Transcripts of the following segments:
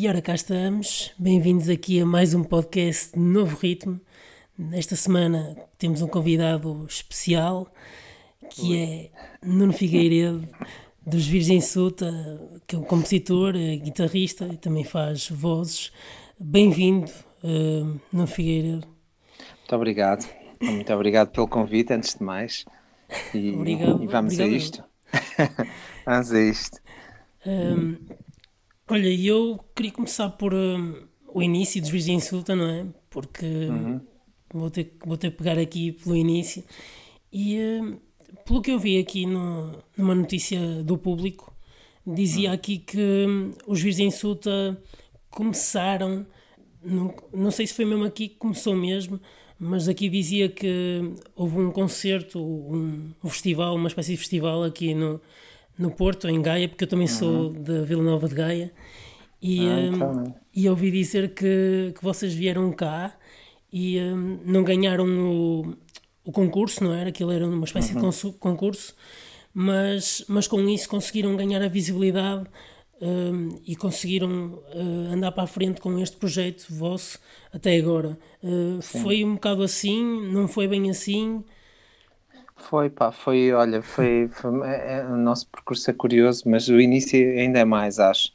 E ora cá estamos, bem-vindos aqui a mais um podcast de Novo Ritmo. Nesta semana temos um convidado especial que é Nuno Figueiredo, dos Virgem Suta, que é um compositor, é guitarrista e também faz vozes. Bem-vindo, uh, Nuno Figueiredo. Muito obrigado, muito obrigado pelo convite, antes de mais. E, obrigado, e vamos obrigado. a isto. vamos a isto. Um, olha, eu queria começar por um, o início dos Virgem Insulta, não é? Porque uhum. vou, ter, vou ter que pegar aqui pelo início. E um, pelo que eu vi aqui no, numa notícia do público, dizia uhum. aqui que hum, os Virgem Insulta começaram, não, não sei se foi mesmo aqui que começou mesmo, mas aqui dizia que houve um concerto, um, um festival, uma espécie de festival aqui no, no Porto, em Gaia, porque eu também sou uhum. da Vila Nova de Gaia, e, ah, então. um, e ouvi dizer que, que vocês vieram cá e um, não ganharam o, o concurso, não era? Aquilo era uma espécie uhum. de concurso, mas, mas com isso conseguiram ganhar a visibilidade um, e conseguiram uh, andar para a frente com este projeto vosso até agora. Uh, foi um bocado assim? Não foi bem assim? Foi, pá, foi, olha, foi, foi é, é, o nosso percurso é curioso, mas o início ainda é mais, acho,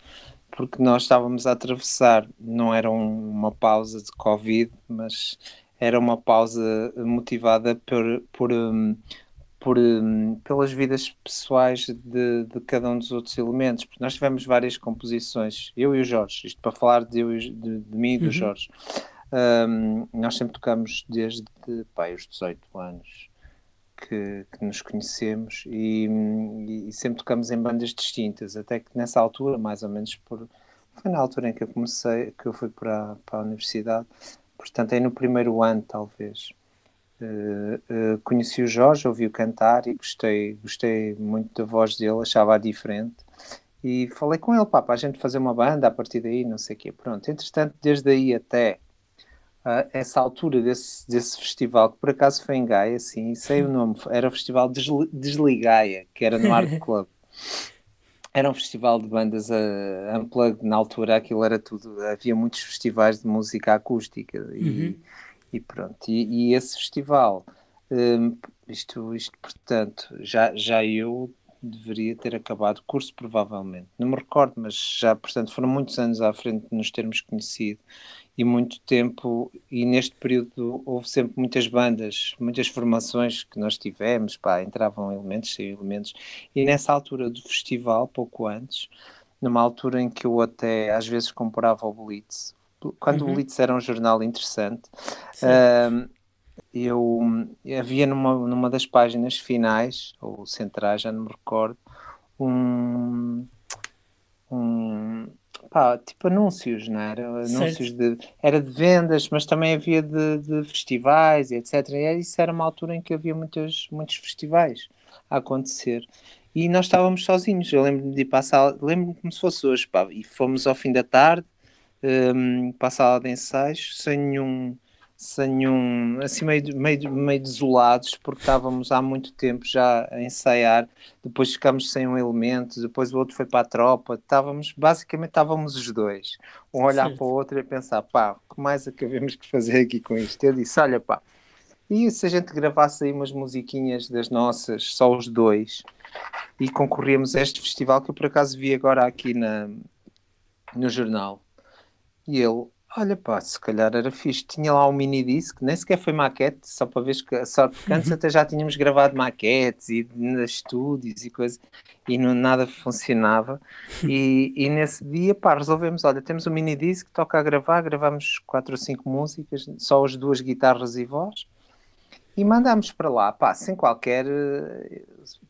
porque nós estávamos a atravessar, não era um, uma pausa de Covid, mas era uma pausa motivada por, por um, por, um, pelas vidas pessoais de, de, cada um dos outros elementos, porque nós tivemos várias composições, eu e o Jorge, isto para falar de, eu, de, de mim e do uhum. Jorge. Um, nós sempre tocamos desde pai, os 18 anos que, que nos conhecemos e, e, sempre tocamos em bandas distintas, até que nessa altura, mais ou menos por foi na altura em que eu comecei, que eu fui para, para a universidade, portanto é no primeiro ano talvez Uh, conheci o Jorge, ouvi-o cantar e gostei, gostei muito da voz dele, achava-a diferente. E falei com ele, pá, para a gente fazer uma banda a partir daí, não sei o quê. Pronto, entretanto, desde aí até uh, essa altura desse, desse festival, que por acaso foi em Gaia, assim, sei o nome, era o Festival Desli Desligaia, que era no Art Club. Era um festival de bandas uh, unplugged, na altura aquilo era tudo, havia muitos festivais de música acústica e... Uhum e pronto, e, e esse festival, um, isto, isto, portanto, já, já eu deveria ter acabado o curso, provavelmente. Não me recordo, mas já, portanto, foram muitos anos à frente de nos termos conhecido e muito tempo, e neste período houve sempre muitas bandas, muitas formações que nós tivemos, pá, entravam elementos, saíam elementos, e nessa altura do festival, pouco antes, numa altura em que eu até às vezes comprava o Blitz, quando uhum. o Blitz era um jornal interessante, uh, eu havia numa, numa das páginas finais, ou centrais, já não me recordo, um, um pá, tipo anúncios, não era? Anúncios de, era de vendas, mas também havia de, de festivais e etc. E isso era uma altura em que havia muitos, muitos festivais a acontecer. E nós estávamos sozinhos. Eu lembro-me de ir para a sala, lembro-me como se fosse hoje, pá, e fomos ao fim da tarde um, para a sala de ensaios sem nenhum, sem nenhum assim meio, meio, meio desolados, porque estávamos há muito tempo já a ensaiar, depois ficámos sem um elemento, depois o outro foi para a tropa, estávamos, basicamente estávamos os dois, um olhar Sim. para o outro e a pensar, pá, o que mais acabemos de fazer aqui com isto? Eu disse, olha pá, e se a gente gravasse aí umas musiquinhas das nossas, só os dois, e concorríamos a este festival que eu por acaso vi agora aqui na, no jornal. E ele, olha pá, se calhar era fixe. Tinha lá um mini disc, nem sequer foi maquete, só para ver que só porque antes uhum. até já tínhamos gravado maquetes e estúdios e coisas e não, nada funcionava. E, e nesse dia, pá, resolvemos: olha, temos um mini disc, toca a gravar, gravamos quatro ou cinco músicas, só as duas guitarras e voz. E mandámos para lá, pá, sem qualquer.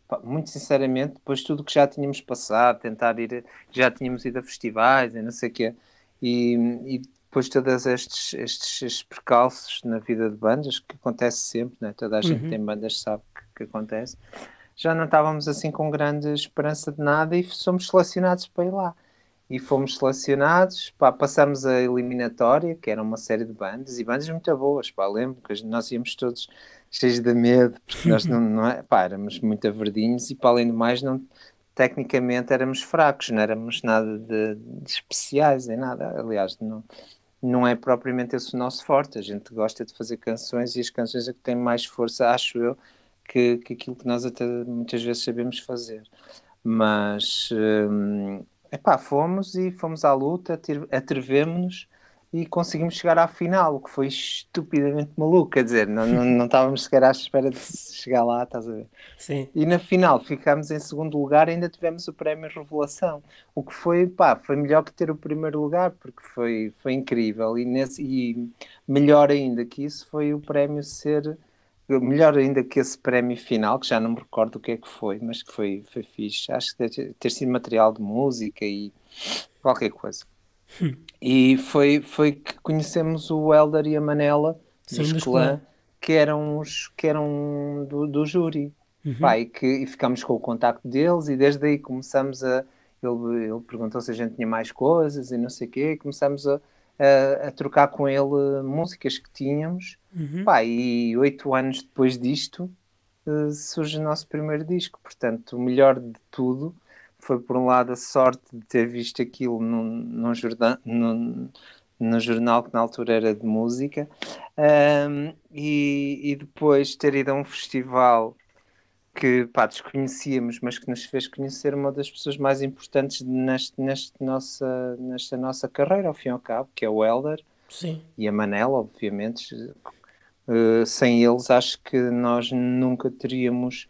Pá, muito sinceramente, depois tudo que já tínhamos passado, tentar ir, já tínhamos ido a festivais e não sei o quê e, e depois todos estes, estes, estes, percalços na vida de bandas, que acontece sempre, né? toda a gente uhum. tem bandas sabe que, que, acontece, já não estávamos assim com grande esperança de nada e somos selecionados para ir lá. E fomos selecionados, pá, passamos a eliminatória, que era uma série de bandas, e bandas muito boas, pá, lembro que nós íamos todos cheios de medo, porque nós não, não é, pá, éramos muito averdinhos e para além do mais não tecnicamente éramos fracos, não éramos nada de, de especiais em nada. Aliás, não, não é propriamente esse o nosso forte. A gente gosta de fazer canções e as canções é que têm mais força, acho eu, que, que aquilo que nós até muitas vezes sabemos fazer. Mas, hum, epá, fomos e fomos à luta, atrevemos-nos e conseguimos chegar à final, o que foi estupidamente maluco, quer dizer, não, não, não estávamos sequer à espera de chegar lá, estás a ver? Sim. E na final ficámos em segundo lugar e ainda tivemos o prémio Revelação, o que foi, pá, foi melhor que ter o primeiro lugar, porque foi, foi incrível, e, nesse, e melhor ainda que isso foi o prémio ser, melhor ainda que esse prémio final, que já não me recordo o que é que foi, mas que foi, foi fixe, acho que deve ter sido material de música e qualquer coisa. E foi, foi que conhecemos o Elder e a Manela Sim, dos clã, que eram, os, que eram do, do júri. Uhum. Pá, e, que, e ficamos com o contacto deles e desde aí começamos a. Ele, ele perguntou se a gente tinha mais coisas e não sei o quê, e começamos a, a, a, trocar com ele músicas que tínhamos. Uhum. Pá, e oito anos depois disto uh, surge o nosso primeiro disco. Portanto, o melhor de tudo foi por um lado a sorte de ter visto aquilo num, num, jornal, num, jornal que na altura era de música um, e, e, depois ter ido a um festival que pá, desconhecíamos, mas que nos fez conhecer uma das pessoas mais importantes neste, neste nossa, nesta nossa carreira, ao fim e ao cabo, que é o Elder Sim. e a Manela, obviamente. Uh, sem eles, acho que nós nunca teríamos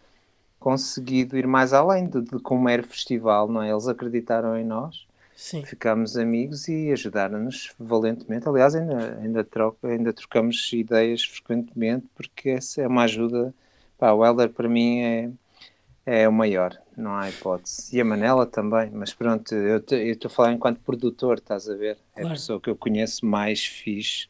conseguido ir mais além de, de como era o festival, não é? Eles acreditaram em nós, Sim. ficámos amigos e ajudaram-nos valentemente. Aliás, ainda, ainda, troca, ainda trocamos ideias frequentemente porque essa é uma ajuda. Pá, o Helder para mim é, é o maior, não há hipótese. E a Manela também, mas pronto, eu estou a falar enquanto produtor, estás a ver? É claro. a pessoa que eu conheço mais fixe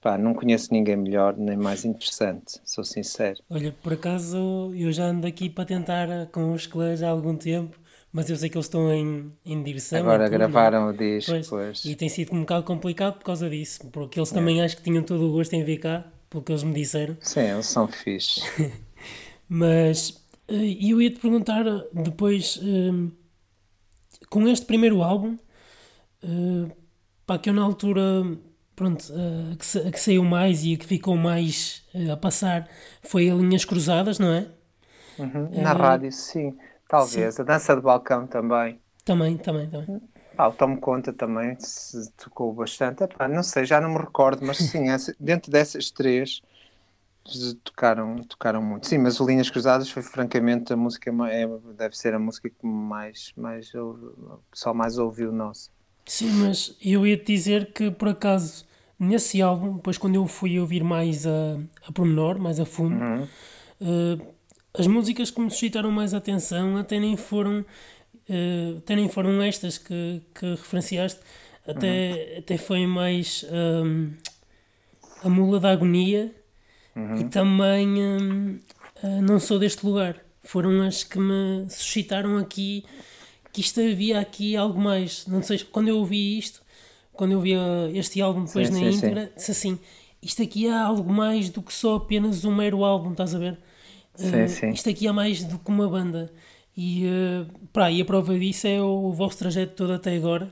Pá, não conheço ninguém melhor nem mais interessante, sou sincero. Olha, por acaso eu já ando aqui para tentar com os clãs há algum tempo, mas eu sei que eles estão em, em direção. Agora tudo, gravaram o disco, pois, pois, E tem sido um bocado complicado por causa disso, porque eles também é. acho que tinham todo o gosto em vir cá, pelo que eles me disseram. Sim, eles são fixes. mas eh, eu ia te perguntar depois, eh, com este primeiro álbum, uh, pá, que eu na altura pronto, a, que, a que saiu mais e a que ficou mais a passar foi a Linhas Cruzadas, não é? Uhum. Na uh, rádio, sim, talvez. Sim. A Dança de Balcão também. Também, também, também. Ah, o Conta também se tocou bastante. Epá, não sei, já não me recordo, mas sim, essa, dentro dessas três tocaram, tocaram muito. Sim, mas o Linhas Cruzadas foi francamente a música, é, deve ser a música que mais, mais o pessoal mais ouviu nossa. Sim, mas eu ia te dizer que por acaso nesse álbum, depois quando eu fui ouvir mais a, a pormenor, mais a fundo, uhum. uh, as músicas que me suscitaram mais atenção até nem foram, uh, até nem foram estas que, que referenciaste, até, uhum. até foi mais um, a Mula da Agonia uhum. e também um, Não Sou Deste Lugar. Foram as que me suscitaram aqui que isto havia aqui algo mais. Não sei, quando eu ouvi isto, quando eu vi este álbum depois sim, na sim, íntegra, sim. disse assim: isto aqui é algo mais do que só apenas um mero álbum, estás a ver? Sim, uh, sim. Isto aqui é mais do que uma banda. E, uh, pá, e a prova disso é o, vosso trajeto todo até agora.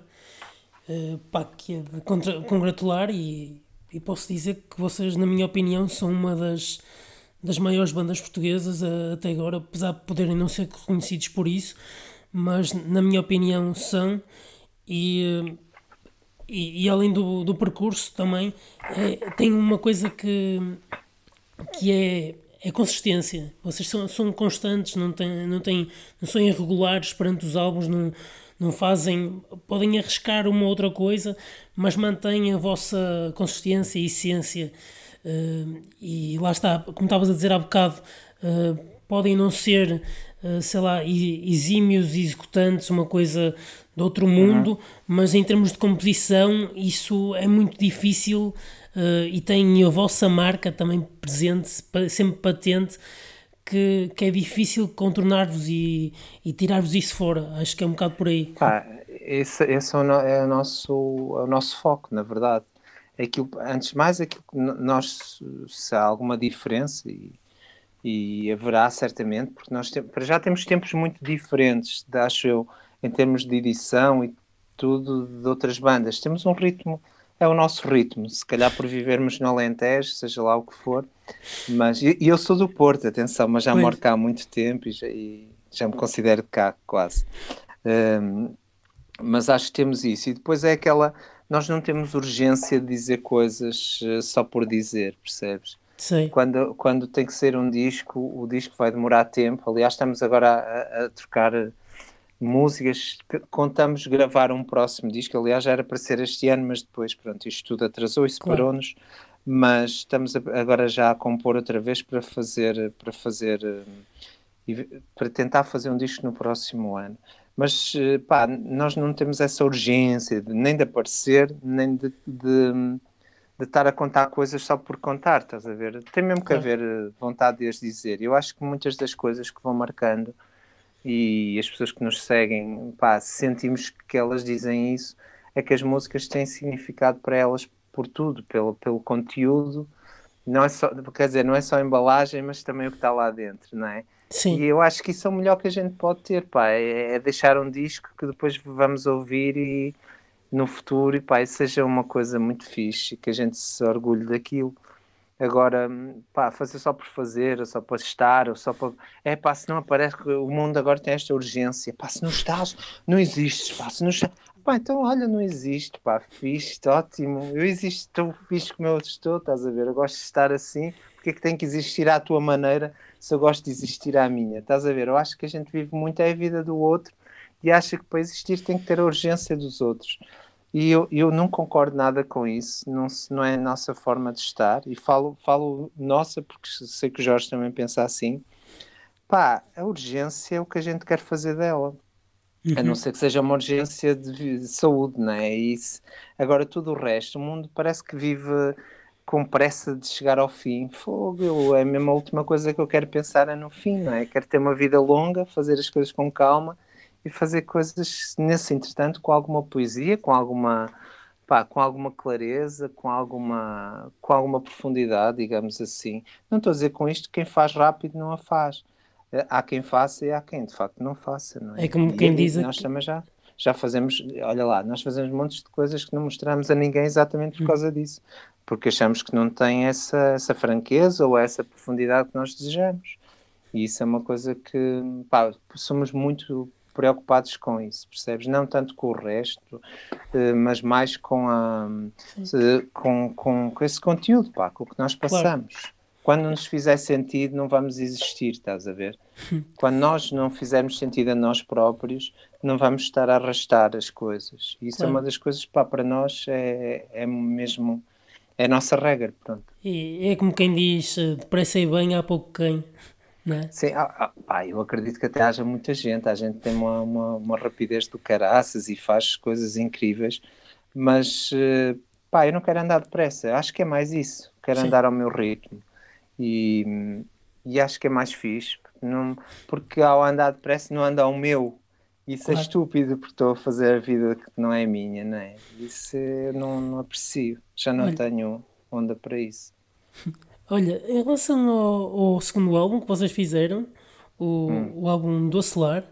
Uh, pá, que é de contra, congratular e, e, posso dizer que vocês, na minha opinião, são uma das, das maiores bandas portuguesas até agora, apesar de poderem não ser reconhecidos por isso, mas na minha opinião são. E e, e, além do, do percurso também é, tem uma coisa que, que é, é consistência. Vocês são, são constantes, não, têm, não, têm, não são irregulares perante os álbuns, não, não fazem. podem arriscar uma outra coisa, mas mantêm a vossa consistência e essência. Uh, e lá está, como estavas a dizer há bocado, uh, podem não ser, uh, sei lá, exímios executantes, uma coisa de outro mundo, uhum. mas em termos de composição isso é muito difícil uh, e tem a vossa marca também presente, sempre patente, que, que é difícil contornar-vos e, e tirar-vos isso fora. Acho que é um bocado por aí. Ah, esse, esse é, o, é, o nosso, é o nosso foco, na verdade. Aquilo, antes de mais, aquilo que nós, se há alguma diferença, e e haverá certamente, porque nós tem, para já temos tempos muito diferentes, acho eu, em termos de edição e tudo de outras bandas. Temos um ritmo, é o nosso ritmo, se calhar por vivermos no Alentejo, seja lá o que for, mas e eu sou do Porto, atenção, mas já moro cá há muito tempo e já, e já me considero de cá quase. Um, mas acho que temos isso. E depois é aquela. Nós não temos urgência de dizer coisas uh, só por dizer, percebes? Sim. Quando, quando tem que ser um disco, o disco vai demorar tempo. Aliás, estamos agora a, a trocar eh, músicas. Contamos gravar um próximo disco. Aliás, já era para ser este ano, mas depois, pronto, isto tudo atrasou e separou-nos. Claro. Mas estamos agora já a compor outra vez para fazer, para fazer, eh, para tentar fazer um disco no próximo ano. Mas, eh, pá, nós não temos essa urgência de, nem de aparecer, nem de, de de estar a contar coisas só por contar, estás a ver? Tem mesmo que haver eh, vontade de as dizer. Eu acho que muitas das coisas que vão marcando e as pessoas que nos seguem, pá, sentimos que elas dizem isso, é que as músicas têm significado para elas por tudo, pelo, pelo conteúdo, não é só, quer dizer, não é só a embalagem, mas também o que está lá dentro, não é? Sim. E eu acho que isso é o melhor que a gente pode ter, pá, é, é deixar um disco que depois vamos ouvir e no futuro e pá, seja uma coisa muito fixe, que a gente se orgulhe daquilo. Agora, pá, fazer só por fazer, ou só para estar, ou só para. É pá, se não aparece, o mundo agora tem esta urgência. Pá, se não estás, não existes, pá, se não estás. Pá, então olha, não existe, pá, fixe, ótimo. Eu existo tão fixe como eu estou, estás a ver? Eu gosto de estar assim, porque é que tem que existir à tua maneira se eu gosto de existir à minha? Estás a ver? Eu acho que a gente vive muito é a vida do outro e acha que para existir tem que ter a urgência dos outros. E eu, eu não concordo nada com isso, não, não é a nossa forma de estar, e falo, falo nossa porque sei que o Jorge também pensa assim. Pá, a urgência é o que a gente quer fazer dela. Uhum. A não uhum. ser que seja uma urgência de, de saúde, não é? Isso. Agora, tudo o resto, o mundo parece que vive com pressa de chegar ao fim. Fogo, é a mesma última coisa que eu quero pensar é no fim, não é? Quero ter uma vida longa, fazer as coisas com calma e fazer coisas nesse entretanto com alguma poesia, com alguma pá, com alguma clareza, com alguma com alguma profundidade, digamos assim. Não estou a dizer com isto quem faz rápido não a faz. Eh, há quem faça e há quem de facto não faça, não é? É como quem e, diz nós também já já fazemos, olha lá, nós fazemos montes de coisas que não mostramos a ninguém exatamente por hum. causa disso, porque achamos que não tem essa, essa franqueza ou essa profundidade que nós desejamos. E isso é uma coisa que, pá, somos muito preocupados com isso, percebes? Não tanto com o resto, eh, mas mais com, a, eh, com, com, com esse conteúdo, pá, com o que nós passamos. Claro. Quando nos fizer sentido, não vamos existir, estás a ver? Quando nós não fizermos sentido a nós próprios, não vamos estar a arrastar as coisas. Isso é claro. é uma das coisas, pá, para nós é, é mesmo. É a nossa regra, pronto. E é como quem diz, depressa e bem, há pouco quem. É? Sim, ah, ah, eu acredito que até haja muita gente, a gente tem uma, uma, uma rapidez do caraças e faz coisas incríveis, mas uh, pá, eu não quero andar depressa, acho que é mais isso, quero Sim. andar ao meu ritmo e, e acho que é mais fixe, não, porque ao andar depressa não anda ao meu, isso é claro. é estúpido porque estou a fazer a vida que não é minha, não é? Isso eu não, não aprecio, já não Olha. tenho onda para isso. Olha, em relação ao, ao, segundo álbum que vocês fizeram, o, hum. o álbum do Acelar,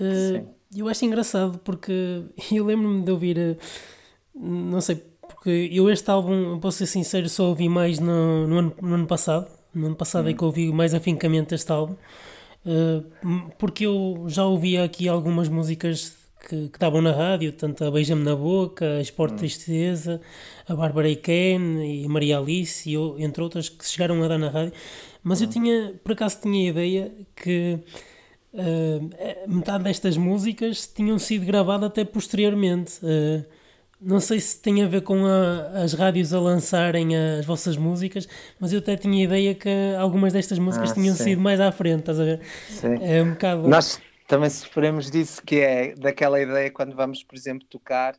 uh, eu acho engraçado porque eu lembro-me de ouvir, uh, não sei, porque eu este álbum, posso ser sincero, só ouvi mais no, no, ano, no ano passado. No ano passado é hum. é que ouvi mais afincamente este álbum. Uh, porque eu já ouvia aqui algumas músicas que, que estavam na rádio, tanto a Beija-me na Boca, a Esporte hum. Tristeza, a Bárbara e Ken e a Maria Alice, e eu, entre outras, que chegaram a dar na rádio. Mas hum. eu tinha, por acaso, tinha a ideia que uh, metade destas músicas tinham sido gravadas até posteriormente. Uh, não sei se tem a ver com a, as rádios a lançarem as vossas músicas, mas eu até tinha a ideia que algumas destas músicas ah, tinham sim. sido mais à frente, estás a ver? Sim. É um bocado. Nós, também sofremos disso, que é daquela ideia quando vamos, por exemplo, tocar,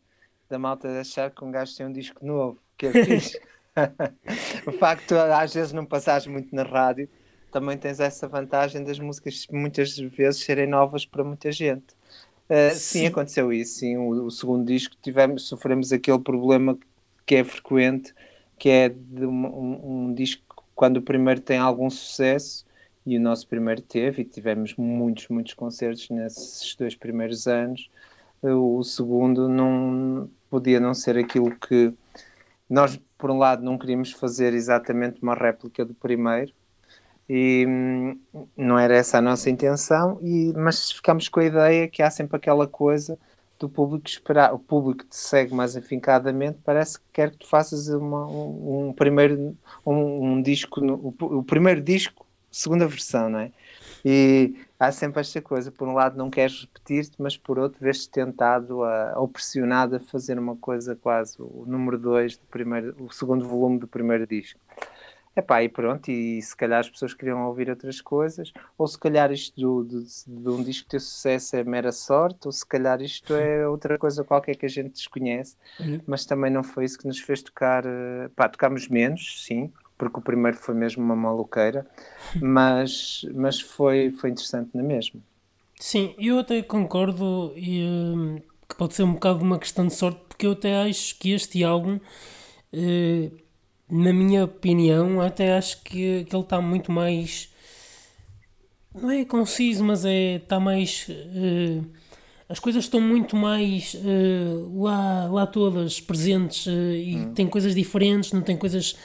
da malta de achar que um gajo tem um disco novo, que é fixe. o facto de às vezes não passares muito na rádio, também tens essa vantagem das músicas muitas vezes serem novas para muita gente. Uh, sim. sim. aconteceu isso. Sim, o, o, segundo disco tivemos, sofremos aquele problema que é frequente, que é de um, um, um disco quando o primeiro tem algum sucesso e o nosso primeiro teve, e tivemos muitos, muitos concertos nesses dois primeiros anos. O segundo não podia não ser aquilo que nós, por um lado, não queríamos fazer exatamente uma réplica do primeiro, e hum, não era essa a nossa intenção, e, mas ficámos com a ideia que há sempre aquela coisa do público esperar, o público te segue mais afincadamente, parece que quer que tu faças uma, um, um, primeiro um, um disco, o, o, primeiro disco, segunda versão, não é? E há sempre esta coisa, por um lado não queres repetir-te, mas por outro vês-te tentado a, ou pressionado a fazer uma coisa quase o número 2 do primeiro, o segundo volume do primeiro disco. Epá, e pronto, e se calhar as pessoas queriam ouvir outras coisas, ou se calhar isto do, de, de um disco ter sucesso é mera sorte, ou se calhar isto é outra coisa qualquer que a gente desconhece, uhum. mas também não foi isso que nos fez tocar. Eh, pá, tocámos menos, sim, porque o primeiro foi mesmo uma maluqueira, mas, mas foi, foi interessante na mesma. Sim, eu até concordo e, uh, que pode ser um bocado uma questão de sorte, porque eu até acho que este álbum. Uh, na minha opinião, até acho que, que ele está muito mais. Não é conciso, mas é está mais. Uh, as coisas estão muito mais uh, lá, lá todas presentes e hum. tem coisas diferentes, não tem coisas.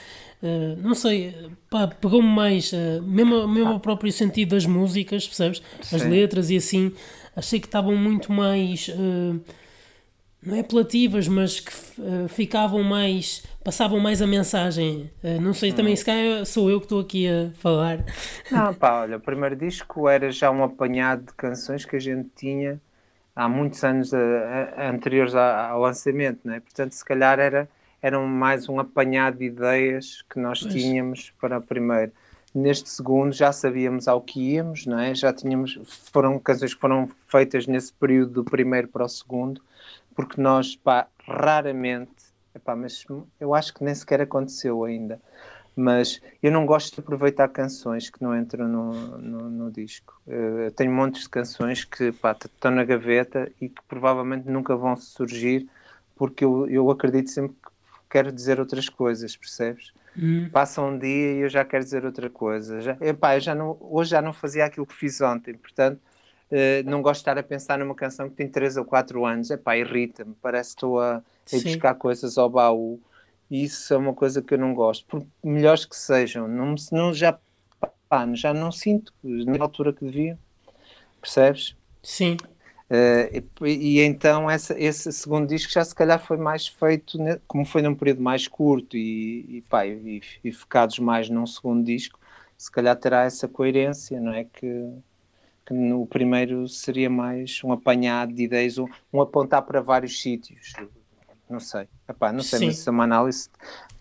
Não sei, pá, pegou-me mais, mesmo, mesmo ah. o próprio sentido das músicas, percebes? Sim. As letras e assim, achei que estavam muito mais não é apelativas, mas que uh, ficavam mais, passavam mais a mensagem. Uh, não sei, também hum. se calhar sou eu que estou aqui a falar. Não, pá, olha, o primeiro disco era já um apanhado de canções que a gente tinha há muitos anos a, a, anteriores ao lançamento, não é? Portanto, se calhar era, era mais um apanhado de ideias que nós pois. tínhamos para o primeiro. Neste segundo já sabíamos ao que íamos, não é? Já tínhamos, foram canções que foram feitas nesse período do primeiro para o segundo porque nós, pá, raramente, epá, mas eu acho que nem sequer aconteceu ainda, mas eu não gosto de aproveitar canções que não entram no, no, no disco. Eh, eu tenho montes de canções que pá, estão na gaveta e que provavelmente nunca vão surgir, porque eu, eu acredito sempre que quero dizer outras coisas, percebes? Hum. Passa um dia e eu já quero dizer outra coisa. Já, epá, eu já não, hoje já não fazia aquilo que fiz ontem, portanto Uh, não gosto de estar a pensar numa canção que tem 3 ou 4 anos. Epá, irrita-me. Parece que estou a, a ir buscar coisas ao baú. E isso é uma coisa que eu não gosto. Por melhores que sejam, não, não já, pá, já não sinto na altura que devia. Percebes? Sim. Uh, e, e, então essa, esse segundo disco já se calhar foi mais feito, como foi num período mais curto e, e, pá, e, e focados mais num segundo disco, se calhar terá essa coerência, não é? Que, que no primeiro seria mais um apanhado de ideias, um, um apontar para vários sítios. Não sei. Epá, não sei, Sim. mas isso é uma análise.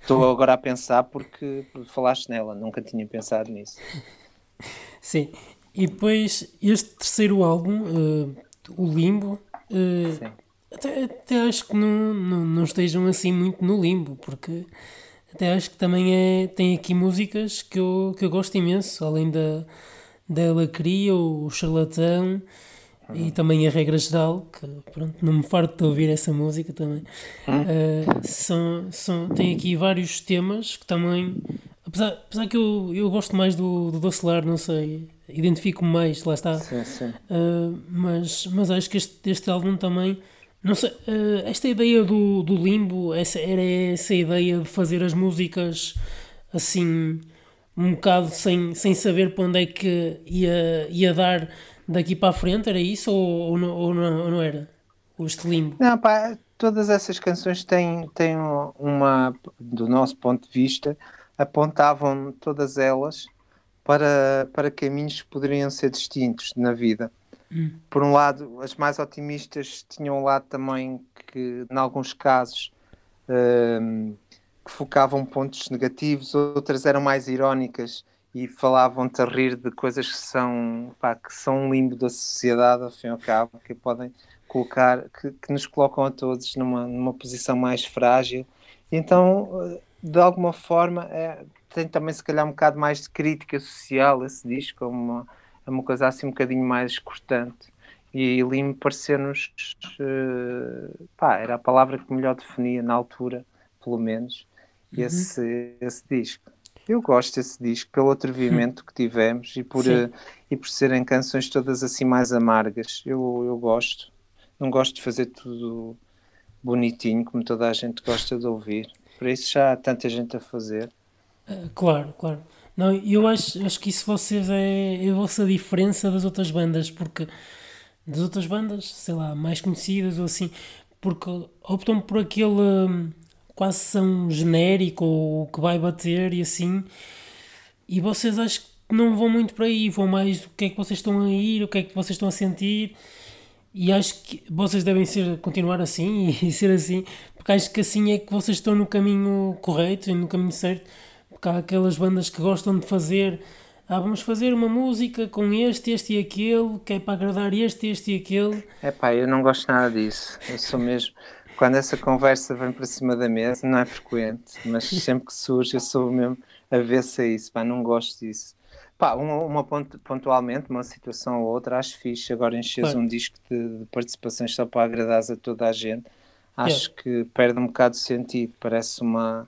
Estou agora a pensar porque falaste nela, nunca tinha pensado nisso. Sim. E depois este terceiro álbum, uh, o Limbo, uh, até, até, acho que não, não, não estejam assim muito no limbo, porque até acho que também é, tem aqui músicas que eu, que eu gosto imenso, além da dela cria o charlatão e também a regra geral, que pronto, não me farto de ouvir essa música também. Uh, são, são, tem aqui vários temas que também, apesar, apesar que eu, eu gosto mais do, do Docelar, não sei, identifico-me mais, lá está. Sim, sim. Uh, mas, mas acho que este, este álbum também. Não sei, uh, esta ideia do, do limbo, essa, era essa ideia de fazer as músicas assim um bocado sem, sem saber para onde é que ia, ia dar daqui para a frente, era isso ou, ou, não, ou, não, ou não era? O limbo? Não, pá, todas essas canções têm, têm uma, do nosso ponto de vista, apontavam todas elas para, para caminhos que poderiam ser distintos na vida. Hum. Por um lado, as mais otimistas tinham um lado também que, em alguns casos, hum, que focavam pontos negativos, outras eram mais irónicas e falavam-te a rir de coisas que são, pá, que são um limbo da sociedade, ao fim e ao cabo, que podem colocar, que, que nos colocam a todos numa, numa posição mais frágil. Então, de alguma forma, é, tem também se calhar um bocado mais de crítica social esse disco, é uma, é uma coisa assim um bocadinho mais cortante. E limbo pareceu-nos, uh, pá, era a palavra que melhor definia na altura, pelo menos, uhum. esse, esse disco. Eu gosto desse disco pelo atrevimento que tivemos e por, uh, e por serem canções todas assim mais amargas. Eu, eu gosto. Não gosto de fazer tudo bonitinho como toda a gente gosta de ouvir. Por isso já há tanta gente a fazer. Uh, claro, claro. Não, eu acho, acho que isso vocês é, é a vossa diferença das outras bandas, porque das outras bandas, sei lá, mais conhecidas ou assim, porque optam por aquele hum, quase são genérico ou que vai bater e assim, e vocês acho que não vão muito por aí, vão mais o que é que vocês estão a ir, o que é que vocês estão a sentir, e acho que vocês devem ser, continuar assim e ser assim, porque acho que assim é que vocês estão no caminho correto e no caminho certo porque há aquelas bandas que gostam de fazer. Ah, vamos fazer uma música com este, este e aquele, que é para agradar este, este e aquele. É pá, eu não gosto nada disso. Eu sou mesmo. Quando essa conversa vem para cima da mesa, não é frequente, mas sempre que surge, eu sou mesmo avessa a isso. Pá, não gosto disso. Pá, uma, uma pontualmente, uma situação ou outra, acho fixe. Agora enches um disco de, de, participações só para agradar a toda a gente. Acho é. que perde um bocado de sentido. Parece uma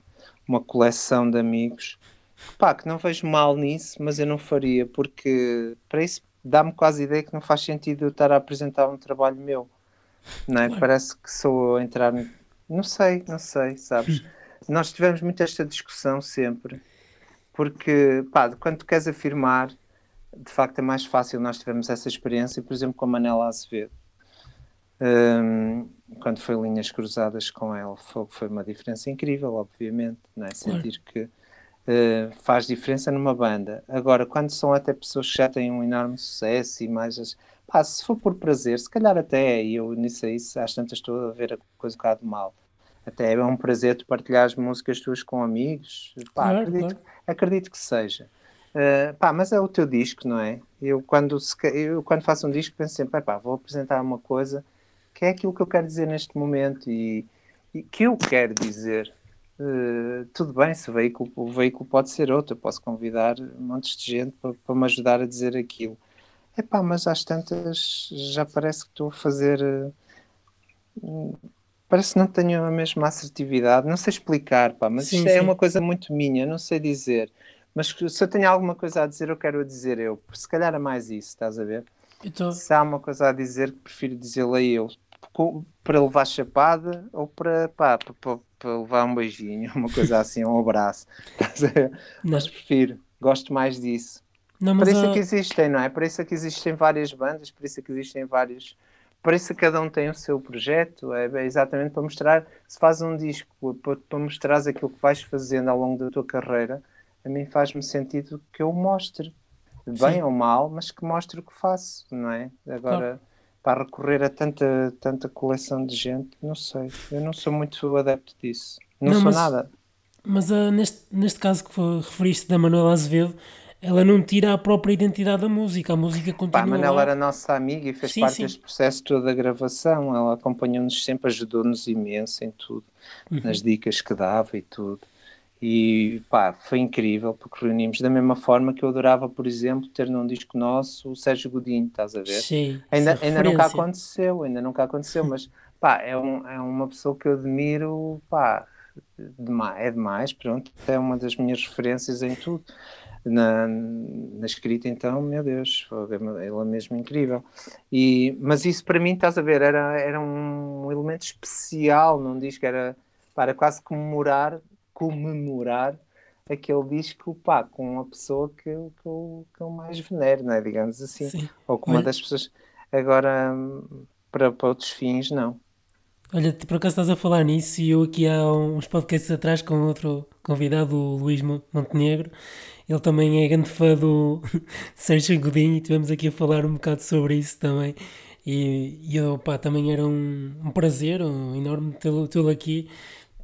uma coleção de amigos. Pá, que não vejo mal nisso, mas eu não faria, porque para isso dá-me quase a ideia que não faz sentido eu estar a apresentar um trabalho meu. Não é? Claro. Parece que sou a entrar. Não sei, não sei, sabes? Nós tivemos muito esta discussão sempre, porque, pá, quando tu queres afirmar, de facto é mais fácil. Nós tivemos essa experiência, por exemplo, com a Manela Azevedo. Um, quando foi linhas cruzadas com ela, foi, foi uma diferença incrível, obviamente, não é? Sentir que uh, faz diferença numa banda. Agora, quando são até pessoas que já têm um enorme sucesso e mais. As, pá, se for por prazer, se calhar até e eu nisso aí, às tantas estou a ver a coisa um bocado mal. Até é um prazer de partilhar as músicas tuas com amigos. Pá, claro, acredito, claro. acredito que seja. Uh, pá, mas é o teu disco, não é? Eu quando, eu, quando faço um disco penso sempre, pá, vou apresentar uma coisa que é aquilo que eu quero dizer neste momento e, e que eu quero dizer. Uh, tudo bem, se o veículo, o veículo pode ser outro, eu posso convidar montes de gente para, para me ajudar a dizer aquilo. Epá, mas às tantas já parece que estou a fazer. Uh, parece que não tenho a mesma assertividade, não sei explicar, pá, mas sim, isto é sim. é uma coisa muito minha, não sei dizer. Mas se eu tenho alguma coisa a dizer, eu quero dizer eu. Se calhar é mais isso, estás a ver? Tô... Se há uma coisa a dizer, prefiro dizê-la eu para levar chapada ou para, pá, para, para, levar um beijinho, uma coisa assim, um abraço. mas prefiro, gosto mais disso. Não, por isso é que existem, não é? Por isso é que existem várias bandas, por isso é que existem vários. Por isso é que cada um tem o seu projeto, é, exatamente para mostrar, se faz um disco, para, para mostrar aquilo que vais fazendo ao longo da tua carreira, a mim faz-me sentido que eu mostre, bem Sim. ou mal, mas que mostre o que faço, não é? Agora. Claro para recorrer a tanta, tanta coleção de gente, não sei. Eu não sou muito adepto disso. Não, não sou mas, nada. Mas uh, neste, neste caso que referiste da Manuela Azevedo, ela não tira a própria identidade da música, a música continua. Pá, a Manuela era nossa amiga e fez sim, parte sim. deste processo todo da gravação. Ela acompanhou-nos sempre, ajudou-nos imenso em tudo, uhum. nas dicas que dava e tudo. E pá, foi incrível porque reunimos da mesma forma que eu adorava, por exemplo, ter num disco nosso o Sérgio Godinho, estás a ver? Sim, ainda, ainda nunca aconteceu, ainda nunca aconteceu, mas pá, é, um, é uma pessoa que eu admiro, pá, é demais, pronto, é uma das minhas referências em tudo. Na, na escrita, então, meu Deus, ela é mesmo incrível. E, mas isso para mim, estás a ver, era, era um elemento especial num disco, era para quase comemorar comemorar aquele disco pá, com uma pessoa que, eu, que, eu, que eu mais venero, não é? digamos assim. Sim. Ou com uma das pessoas. Agora, para, para outros fins, não. Olha, por acaso estás a falar nisso e eu aqui há uns podcasts atrás com outro convidado, o Luís Montenegro. Ele também é grande fã do Sérgio Godinho e tivemos aqui a falar um bocado sobre isso também. E, e eu, pá, também era um, um prazer um enorme tê-lo tê aqui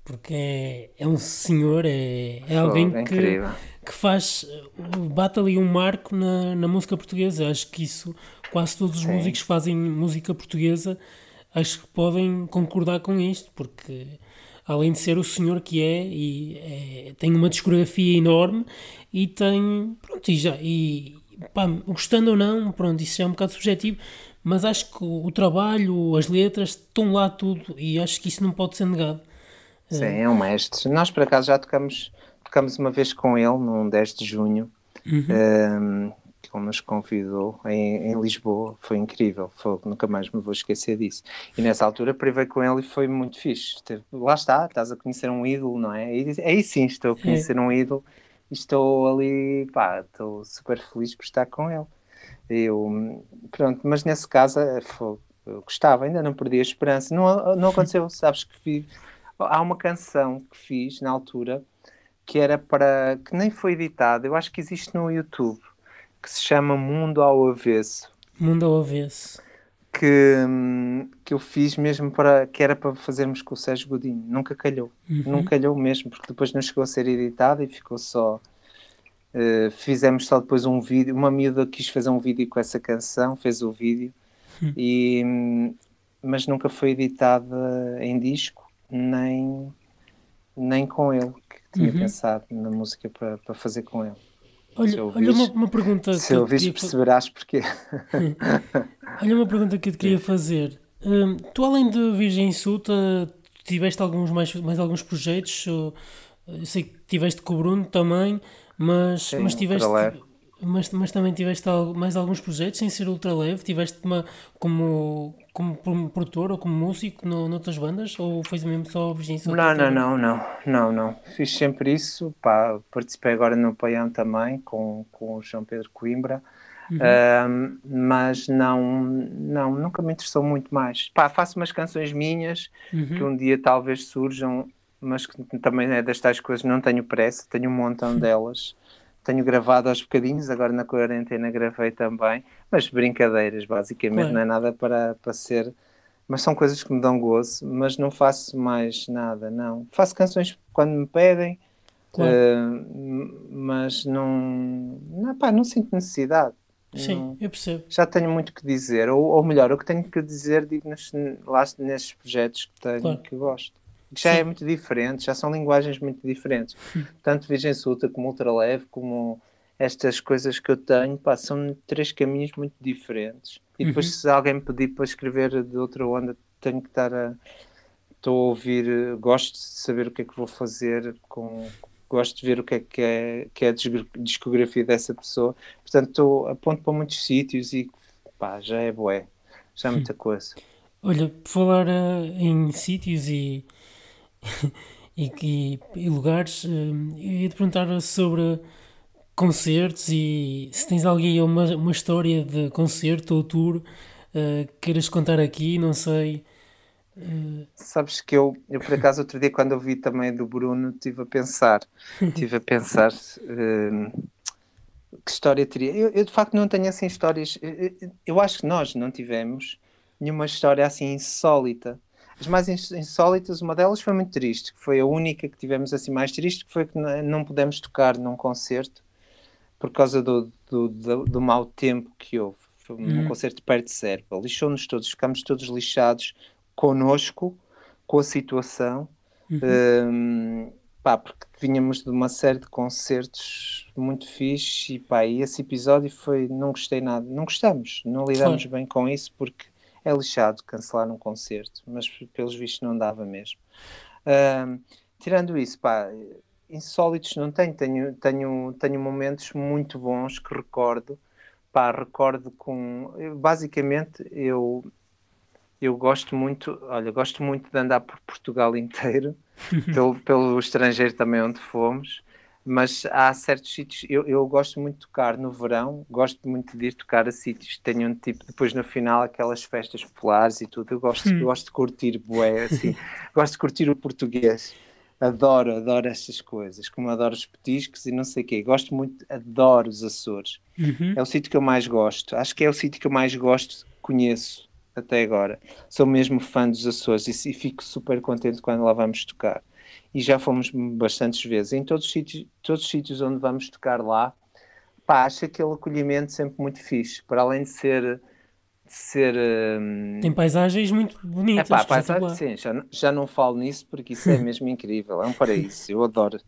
porque é, é um senhor, é, é alguém é que, que faz, bate ali um marco na, na música portuguesa. Acho que isso, quase todos os Sim. músicos que fazem música portuguesa, acho que podem concordar com isto, porque além de ser o senhor que é, e é, tem uma discografia enorme e tem, pronto, e já, e pá, gostando ou não, pronto, isso já é um bocado subjetivo, mas acho que o, o trabalho, as letras, estão lá tudo e acho que isso não pode ser negado. Sim, é um mestre. Nós por acaso já tocamos, tocamos uma vez com ele, num 10 de junho, uhum. um, que ele nos convidou em, em, Lisboa. Foi incrível, foi, nunca mais me vou esquecer disso. E nessa altura privei com ele e foi muito fixe. Lá está, estás a conhecer um ídolo, não é? E, aí sim, estou a conhecer é. um ídolo e estou ali, pá, estou super feliz por estar com ele. Eu, pronto, mas nesse caso é, foi, eu gostava, ainda não perdi a esperança. Não, não aconteceu, sabes que fiz. Há uma canção que fiz na altura que era para. que nem foi editada, eu acho que existe no YouTube, que se chama Mundo ao Avesso. Mundo ao Avesso. Que, que eu fiz mesmo para. que era para fazermos com o Sérgio Godinho. Nunca calhou. Uhum. Nunca calhou mesmo, porque depois não chegou a ser editada e ficou só. Uh, fizemos só depois um vídeo. Uma miúda quis fazer um vídeo com essa canção, fez o vídeo, uhum. e, mas nunca foi editada em disco, nem, nem com ele, que tinha uhum. pensado na música para, para fazer com ele. Olha, olha uma, uma, pergunta. Se eu ouvires, perceberás porquê. olha uma pergunta que eu te queria fazer. Um, tu, além de Virgem Suta, tiveste alguns mais, mais alguns projetos? Eu sei que tiveste com o Bruno também, mas, Sim, mas tiveste. Mas, mas também tiveste mais alguns projetos sem ser ultra leve? Tiveste uma, como, como produtor ou como músico no, noutras bandas? Ou foi mesmo só Virgem Suta? Não, não, não, não, não, não. Fiz sempre isso. Pá, participei agora no Paião também com, com o João Pedro Coimbra. Uhum. mas não, não, nunca me interessou muito mais. Pá, faço umas canções minhas uhum. que um dia talvez surjam mas que também é das tais coisas, não tenho pressa, tenho um montão delas. Tenho gravado aos bocadinhos, agora na quarentena gravei também, mas brincadeiras, basicamente, não é nada para, para ser. Mas são coisas que me dão gozo, mas não faço mais nada, não. Faço canções quando me pedem, claro. uh, mas não, não, pá, não sinto necessidade. Sim, não, eu percebo. Já tenho muito que dizer, ou, ou melhor, o que tenho que dizer digo nos, lá nesses projetos que tenho claro. que gosto que já é Sim. é muito diferente, já são linguagens muito diferentes. Tanto Virgem Suta como Ultraleve, como estas coisas que eu tenho, pá, são três caminhos muito diferentes. E depois, uhum. se alguém me pedir para escrever de outra onda, tenho que estar a. Estou a ouvir, gosto de saber o que é que vou fazer, com, gosto de ver o que é que é, que é a discografia dessa pessoa. Portanto, estou, aponto para muitos sítios e pá, já é boé, já é muita coisa. Olha, por falar uh, em sítios e e, e, e, lugares. Eh, eu ia te perguntar sobre concertos e se tens alguém uma, uma história de concerto ou tour uh, queiras contar aqui, não sei. Uh... Sabes que eu, eu, por acaso, outro dia, quando ouvi também do Bruno, estive a pensar, estive a pensar uh, que história teria. Eu, eu, de facto não tenho assim histórias. Eu, eu, acho que nós não tivemos nenhuma história assim insólita. As mais insólitas, uma delas foi muito triste, que foi a única que tivemos assim mais triste, que foi que não pudemos tocar num concerto por causa do, do, do, do mau tempo que houve. Foi um hum. concerto perto de Serpa. Lixou-nos todos, ficámos todos lixados connosco, com a situação. Uhum. Um, pá, porque vinhamos de uma série de concertos muito fixe e pá, e esse episódio foi, não gostei nada, não gostamos, não lidamos bem com isso porque é lixado cancelar um concerto, mas pelos vistos não dava mesmo. Uh, tirando isso, pá, insólitos não tenho, tenho, tenho, tenho momentos muito bons que recordo, pá, recordo com, basicamente eu eu gosto muito, olha, gosto muito de andar por Portugal inteiro, pelo, pelo estrangeiro também onde fomos, mas há certos sítios, eu, eu gosto muito de tocar no verão, gosto muito de ir tocar a sítios que tenham tipo, depois no final aquelas festas populares e tudo, eu gosto, hum. gosto de curtir bué, assim, gosto de curtir o português, adoro, adoro estas coisas, como adoro os petiscos e não sei o quê, gosto muito, adoro os Açores, uhum. é o sítio que eu mais gosto, acho que é o sítio que eu mais gosto, conheço até agora, sou mesmo fã dos Açores e, e fico super contente quando lá vamos tocar e já fomos bastantes vezes. Em todos os sítios, todos os sítios onde vamos tocar lá, pá, acho aquele acolhimento sempre muito fixe, para além de ser. De ser um... Tem paisagens muito bonitas. É pá, paisagem, sim, já, já não falo nisso porque isso é mesmo incrível, é um paraíso, eu adoro.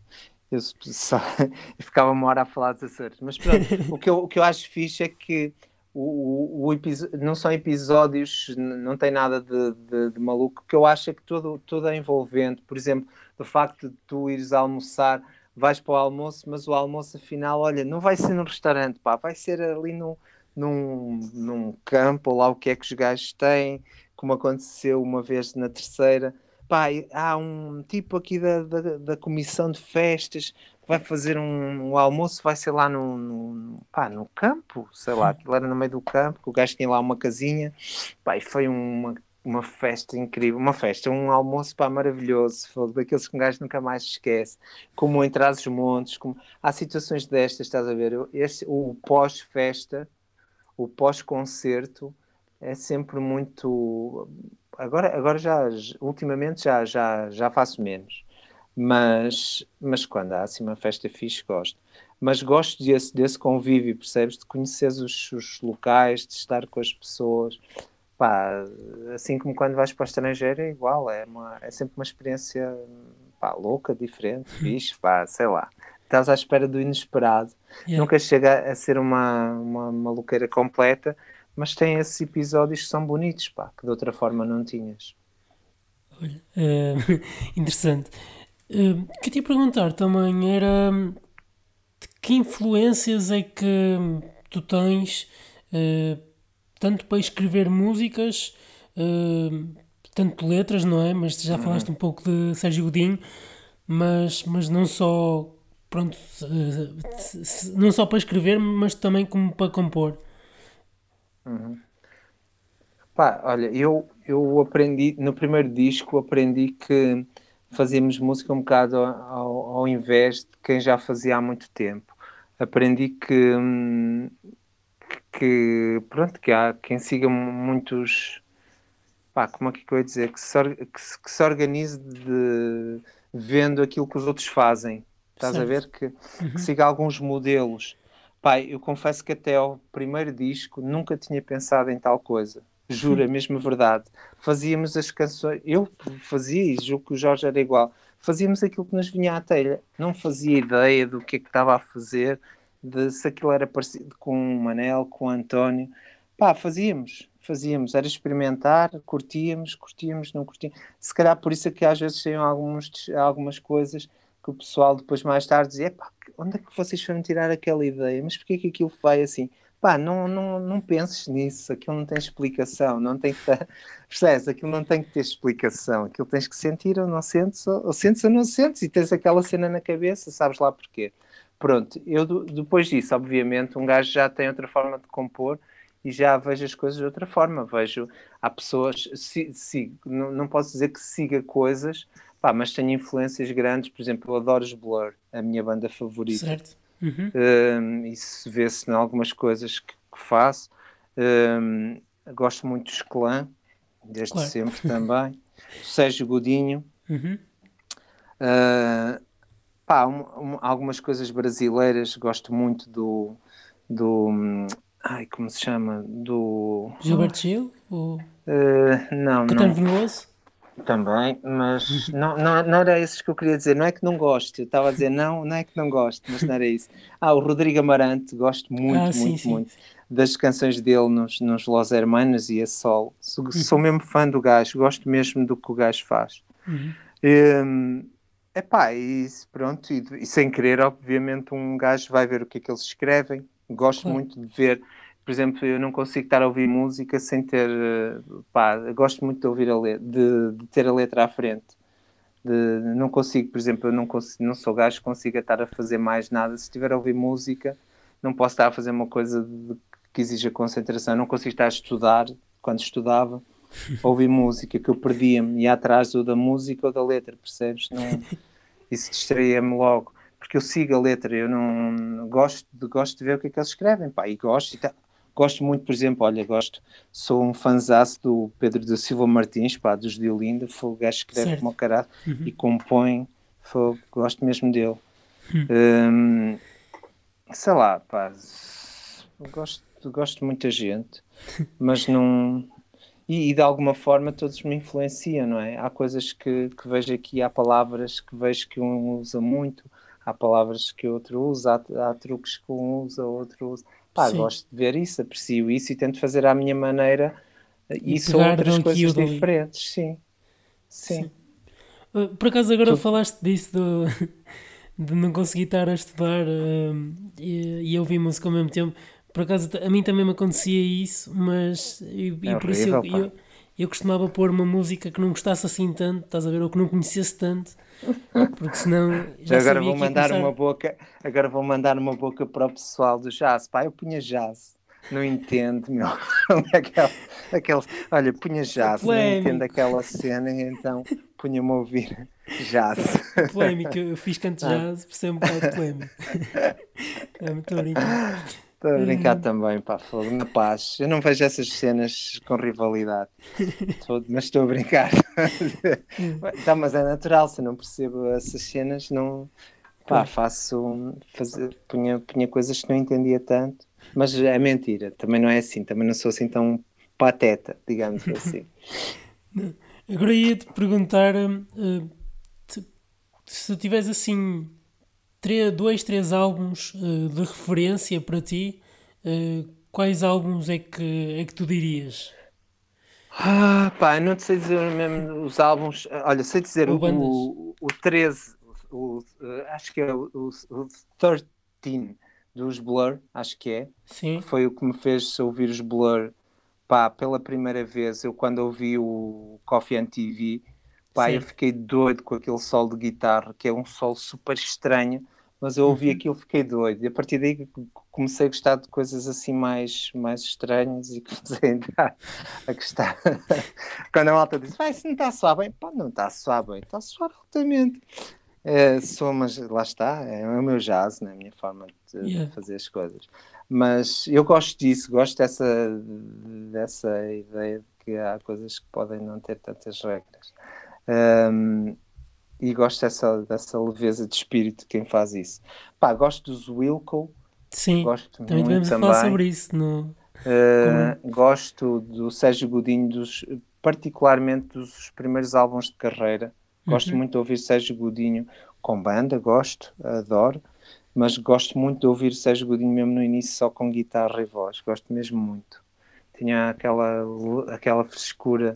Eu, só, eu ficava uma hora a falar dos Açores, mas pronto, o que eu, o que eu acho fixe é que o, o, o não são episódios, não tem nada de, de, de, maluco, que eu acho é que tudo, tudo é envolvente. Por exemplo, do facto de tu ires almoçar, vais para o almoço, mas o almoço afinal, olha, não vai ser no restaurante, pá, vai ser ali no, num, num campo, lá o que é que os gajos têm, como aconteceu uma vez na terceira. Pá, há um tipo aqui da, da, da comissão de festas vai fazer um, um, almoço, vai ser lá no, no, pá, no campo, sei lá, aquilo era no meio do campo, que o gajo tinha lá uma casinha, pá, e foi uma uma festa incrível, uma festa, um almoço pá, maravilhoso, foi daqueles que um gajo nunca mais esquece, como em os montes, como... há situações destas, estás a ver? Este, o pós-festa, o pós-concerto é sempre muito. Agora, agora já, ultimamente já, já, já faço menos, mas, mas quando há assim uma festa fixe, gosto. Mas gosto desse, desse convívio, percebes? De conhecer os, os locais, de estar com as pessoas pá, assim como quando vais para o estrangeiro é igual, é, uma, é sempre uma experiência pá, louca, diferente, fixe, pá, sei lá. Estás à espera do inesperado. Yeah. Nunca chega a ser uma, uma maluqueira completa, mas tem esses episódios que são bonitos, pá, que de outra forma não tinhas. Olha, uh, interessante. Uh, o que te ia perguntar também era de que influências é que tu tens uh, tanto para escrever músicas, uh, tanto letras, não é? Mas já uhum. falaste um pouco de Sérgio Godinho, mas, mas não só pronto, não só para escrever, mas também como para compor. Uhum. Pá, olha, eu, eu aprendi, no primeiro disco, aprendi que fazíamos música um bocado ao, ao invés de quem já fazia há muito tempo. Aprendi que que pronto, que há quem siga muitos pá, como é que eu ia dizer, que se, que se, que se organize de, vendo aquilo que os outros fazem. Estás certo. a ver? Que, uhum. que, siga alguns modelos. Pai, eu confesso que até ao primeiro disco nunca tinha pensado em tal coisa. Juro, é mesmo verdade. Fazíamos as canções, eu fazia e julgo que o Jorge era igual. Fazíamos aquilo que nos vinha à telha. Não fazia ideia do que é que estava a fazer de se aquilo era parecido com o Manel, com o António. Pá, fazíamos, fazíamos, era experimentar, curtíamos, curtíamos, não curtíamos. Se calhar por isso é que às vezes saíam alguns, algumas coisas que o pessoal depois mais tarde dizia, pá, onde é que vocês foram tirar aquela ideia? Mas porquê que aquilo vai assim? Pá, não, não, não penses nisso, aquilo não tem explicação, não tem que ter, percebes? Aquilo não tem que ter explicação, aquilo tens que sentir ou não sentes, ou, ou sentes ou não sentes, e tens aquela cena na cabeça, sabes lá porquê. Pronto, eu depois disso, obviamente, um gajo já tem outra forma de compor e já vejo as coisas de outra forma. Vejo, há pessoas, si, si, não, não posso dizer que siga coisas, pá, mas tenho influências grandes. Por exemplo, eu adoro os Blur, a minha banda favorita. Certo. Uhum. Um, isso vê-se em algumas coisas que, que faço. Um, gosto muito dos Clã, desde claro. sempre também. Sérgio Godinho. Uhum. Uh, Pá, um, um, algumas coisas brasileiras, gosto muito do. do ai, como se chama? Do. Gilberto Gil? Ou... Uh, não, Caetano Veloso? Também, mas não, não, não era esses que eu queria dizer. Não é que não gosto, eu estava a dizer não, não é que não gosto, mas não era isso. Ah, o Rodrigo Amarante, gosto muito, ah, muito, sim, sim. muito das canções dele nos, nos Los Hermanos e a Sol. Sou, uhum. sou mesmo fã do gajo, gosto mesmo do que o gajo faz. Uhum. Um, Epá, e pronto, e, e, sem querer, obviamente, um gajo vai ver o que é que eles escrevem. Gosto claro. muito de ver, por exemplo, eu não consigo estar a ouvir música sem ter, pá, gosto muito de ouvir a letra, de, de, ter a letra à frente. De, não consigo, por exemplo, eu não, consigo, não sou gajo que consiga estar a fazer mais nada. Se estiver a ouvir música, não posso estar a fazer uma coisa de, que exija concentração. Não consigo estar a estudar quando estudava ouvir música que eu perdia-me, ia atrás ou da música ou da letra, percebes? Não, isso distraía-me logo, porque eu sigo a letra, eu não gosto de, gosto de ver o que é que eles escrevem, pá, e gosto, e tá, gosto muito, por exemplo, olha, gosto, sou um fanzaço do Pedro da Silva Martins, pá, dos de Olinda, foi o gajo que escreve como caralho uhum. e compõe, foi, gosto mesmo dele. Uhum. Um, sei lá, pá, gosto, gosto de muita gente, mas não e, e, de alguma forma todos me influenciam, não é? Há coisas que, que vejo aqui, há palavras que vejo que um usa muito, há palavras que outro usa, há, há truques que um usa, outro usa. Pá, Sim. gosto de ver isso, aprecio isso e tento fazer à minha maneira e isso ou outras coisas diferentes. Sim. Sim. Sim. Uh, por acaso agora tu... falaste disso do, de não conseguir estar a estudar uh, e, e ouvir música ao mesmo tempo. Por acaso, a mim também me acontecia isso, mas e, é por isso eu, eu, eu, costumava pôr uma música que não gostasse assim tanto, estás a ver, ou que não conhecesse tanto, porque senão já agora vou mandar começar... uma boca, agora vou mandar uma boca para o pessoal do jazz, pá, eu punha jazz. Não entendo, meu. aquela, aquela, olha, punha jazz, não entendo aquela cena, então punha-me a ouvir jazz. Polémica, eu fiz canto ah. jazz, por ser um bocado polémico. é muito brincar. Estou a brincar uhum. também, pá, fogo, na paz. Eu não vejo essas cenas com rivalidade, estou, mas estou a brincar. tá, mas é natural, se eu não percebo essas cenas, não. Pá, faço. Fazer, punha, punha coisas que não entendia tanto, mas é mentira, também não é assim, também não sou assim tão pateta, digamos assim. Agora ia-te perguntar uh, se tivesse assim três, dois, três álbuns uh, de referência para ti, uh, quais álbuns é que, é que tu dirias? Ah, pá, não te sei dizer mesmo os álbuns. Olha, sei dizer o, o, o 13, o, uh, acho que é o, o, o 13 dos Blur, acho que é. Sim. Foi o que me fez ouvir os Blur pá, pela primeira vez. Eu, quando ouvi o Coffee and TV, Sim. eu fiquei doido com aquele solo de guitarra, que é um solo super estranho mas eu ouvi uhum. aquilo fiquei doido e a partir daí comecei a gostar de coisas assim mais, mais estranhas e comecei a entrar a gostar quando a malta diz, vai, isso não está a soar bem pá, não está a soar bem, está a soar altamente é, sou, mas lá está é o meu jazz, né? a minha forma de, yeah. de fazer as coisas mas eu gosto disso, gosto dessa dessa ideia de que há coisas que podem não ter tantas regras um, e gosto dessa, dessa leveza de espírito de quem faz isso. Pá, gosto dos Wilco. Sim, gosto também devemos falar sobre isso. No... Uh, gosto do Sérgio Godinho, dos, particularmente dos primeiros álbuns de carreira. Gosto uhum. muito de ouvir Sérgio Godinho com banda, gosto, adoro. Mas gosto muito de ouvir Sérgio Godinho mesmo no início só com guitarra e voz. Gosto mesmo muito. Tinha aquela, aquela frescura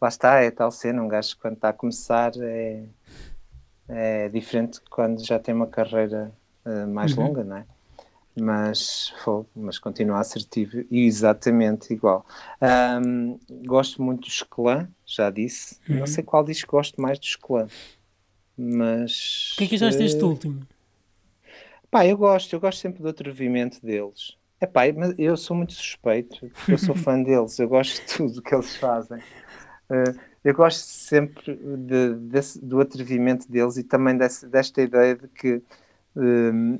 lá está, é tal cena, um gajo quando está a começar é, é diferente quando já tem uma carreira uh, mais uhum. longa, não é? Mas, mas continua assertivo e exatamente igual. Um, gosto muito do Esclã, já disse. Uhum. Não sei qual diz que gosto mais do Esclã. Mas. O que é que achaste deste uh, último? Pá, eu gosto, eu gosto sempre do atrevimento deles. É pá, eu sou muito suspeito, eu sou fã deles, eu gosto de tudo que eles fazem. Uh, eu gosto sempre de, desse, do atrevimento deles e também desse, desta ideia de que. Um, ehm,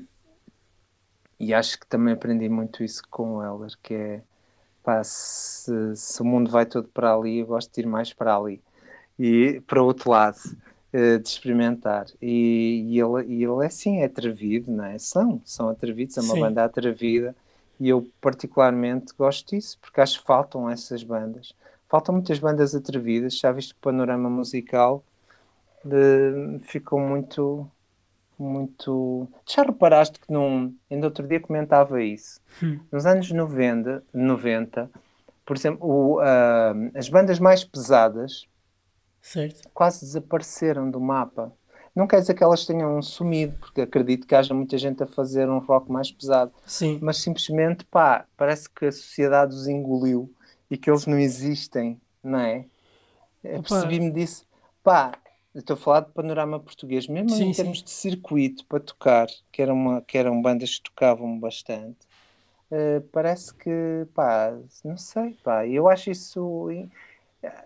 e acho que também aprendi muito isso com o Heller, que é pá, se, se, o mundo vai todo para ali, eu gosto de ir mais para ali e para o outro lado, uh, de experimentar. E, e, ele, e ele é assim, é atrevido, não é? São, são atrevidos, é uma Sim. banda atrevida e eu particularmente gosto disso, porque acho que faltam essas bandas faltam muitas bandas atrevidas, já viste que o panorama musical de, ficou muito muito. Já reparaste que num. Ainda outro dia comentava isso. Hum. Nos anos 90, 90 por exemplo, o, uh, as bandas mais pesadas certo. quase desapareceram do mapa. Não quer dizer que elas tenham sumido, porque acredito que haja muita gente a fazer um rock mais pesado. Sim. Mas simplesmente, pá, parece que a sociedade os engoliu e que eles não existem, não é? Percebi-me disso. Pá, estou a falar de panorama português, mesmo sim, em termos sim. de circuito para tocar, que, era uma, que eram bandas que tocavam bastante. Uh, parece que, pá, não sei, pá, eu acho isso,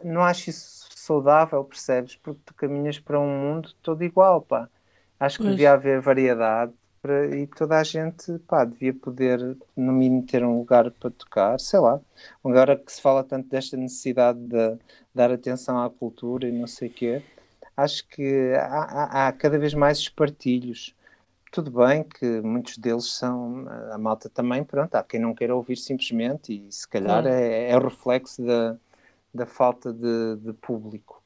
não acho isso saudável, percebes? Porque tu caminhas para um mundo todo igual, pá. Acho que pois. devia haver variedade, para, e toda a gente pá, devia poder, no mínimo, ter um lugar para tocar, sei lá. Agora que se fala tanto desta necessidade de dar atenção à cultura e não sei o quê, acho que há, há, há, cada vez mais espartilhos. Tudo bem que muitos deles são, a malta também, pronto, há quem não queira ouvir simplesmente e se calhar é, é o reflexo da, da falta de, de público.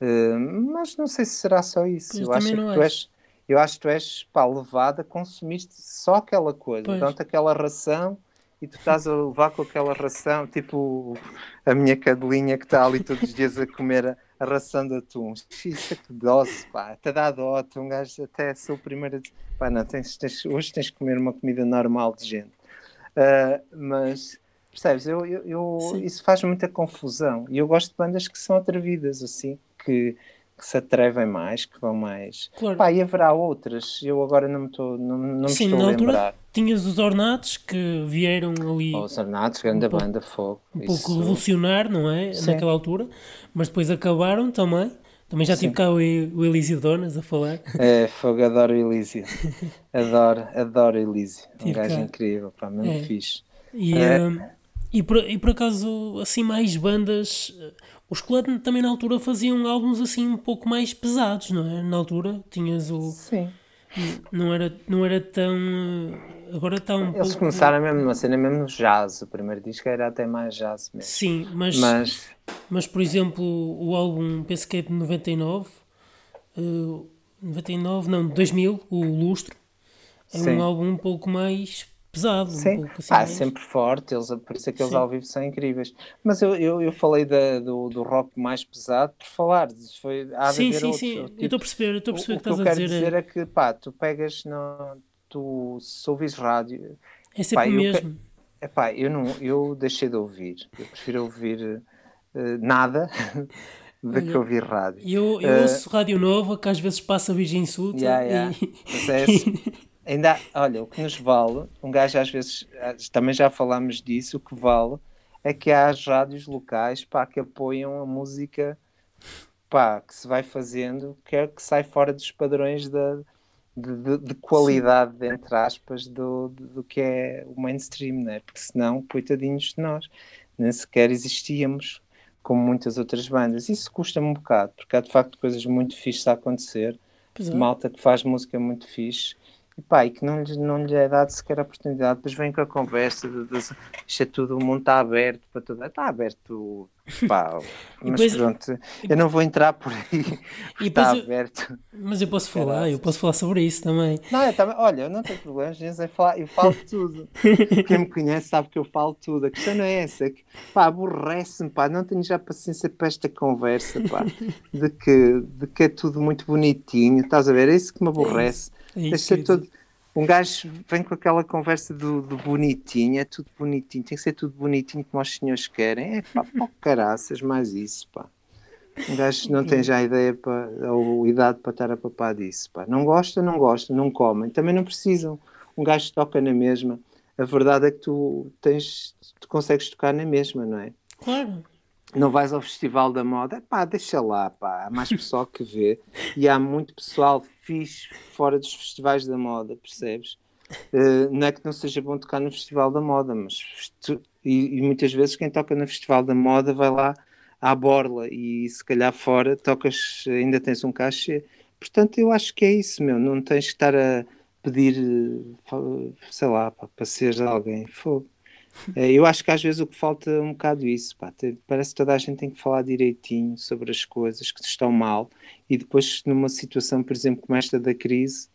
Uh, mas não sei se será só isso. Eu, Eu acho que tu és, eu acho que tu és pá, levado a consumir só aquela coisa, pois. dão-te aquela ração e tu estás a levar com aquela ração, tipo a minha cadelinha que está ali todos os dias a comer a, a ração de atum. Isso é que dose, pá, até dá dó, um gajo até sou o primeiro a dizer, pá, não, tens, tens, hoje tens que comer uma comida normal de gente. Uh, mas percebes, eu, eu, eu isso faz muita confusão e eu gosto de bandas que são atrevidas assim, que, que se atrevem mais, que vão mais. Claro. Pá, e haverá outras, eu agora não me estou, não, não Sim, estou a lembrar. Tinhas os Ornatos que vieram ali. Oh, os Ornatos, grande um banda, fogo. Um isso... pouco revolucionar, não é? Sim. Naquela altura, mas depois acabaram também. Também já tive cá o, o Elísio Donas a falar. É, fogo, adoro o Elísio. adoro, adoro o Elísio. Um gajo cá. incrível, pá, mesmo é. fixe. E, é. um, e, por, e por acaso, assim, mais bandas. Os Club também na altura faziam álbuns assim um pouco mais pesados, não é? Na altura tinhas o. Sim. Não era, não era tão. Agora está um Eles pouco... começaram mesmo numa cena mesmo jazz. O primeiro disco era até mais jazz mesmo. Sim, mas. Mas, mas por exemplo, o álbum penso que é de 99. Uh, 99, não, 2000, o Lustro. É Sim. um álbum um pouco mais pesado. Sim, um pouco assim, ah, mais... sempre forte, eles, por isso é que eles Sim. ao vivo são incríveis. Mas eu, eu, eu falei da, do, do rock mais pesado por falar, foi, há sim, sim, outros, sim, tipo, eu estou a perceber, estou a perceber o, que, estás a dizer. O que eu quero dizer é... é que, pá, tu pegas, no, tu, se ouvis rádio... É sempre o mesmo. É pá, eu, não, eu deixei de ouvir, eu prefiro ouvir uh, nada... de que ouvir rádio. Eu, eu uh, ouço Rádio Nova, que às vezes passa Virgem Suta. Yeah, yeah. E... Mas é assim, Ainda, olha, o que nos vale, um gajo às vezes, também já falámos disso, o que vale é que há as rádios locais pá, que apoiam a música pá, que se vai fazendo, que é que sai fora dos padrões da, de, de, de qualidade, entre aspas, do, do que é o mainstream, né? porque senão, coitadinhos de nós, nem sequer existíamos como muitas outras bandas. Isso custa-me um bocado, porque há de facto coisas muito fixas a acontecer, é. malta que faz música muito fixe e pá, e que não lhe, não é dado sequer a oportunidade, depois vem com a conversa, de, de, isto é tudo, o mundo está aberto para tudo, está aberto, pá, mas depois, pronto, eu não vou entrar por aí, está eu, aberto. Mas eu posso falar, eu posso falar sobre isso também. Não, eu também, olha, eu não tenho problemas, eu falo, eu falo tudo, quem me conhece sabe que eu falo tudo, a questão não é essa, é que, pá, aborrece-me, pá, não tenho já paciência para esta conversa, pá, de que, de que é tudo muito bonitinho, estás a ver, é isso que me aborrece. É é isso todo... Um gajo vem com aquela conversa do, do, bonitinho, é tudo bonitinho, tem que ser tudo bonitinho como os senhores querem. É pá, pá caraças, mais isso, pá. Um gajo não tem já ideia para, ou idade para estar a papar disso, pá. Não gosta, não gosta, não comem, também não precisam. Um gajo toca na mesma. A verdade é que tu tens, tu consegues tocar na mesma, não é? Claro não vais ao Festival da Moda, pá, deixa lá, pá, há mais pessoal que vê e há muito pessoal fixe fora dos festivais da moda, percebes? Uh, não é que não seja bom tocar no Festival da Moda, mas tu, e, e, muitas vezes quem toca no Festival da Moda vai lá à borla e se calhar fora tocas, ainda tens um cachê. Portanto, eu acho que é isso, meu, não tens que estar a pedir, eh, sei lá, pá, para seres alguém. Fogo. É, eu acho que às vezes o que falta é um bocado isso. Pá. Parece que toda a gente tem que falar direitinho sobre as coisas que estão mal e depois, numa situação, por exemplo, como esta da crise,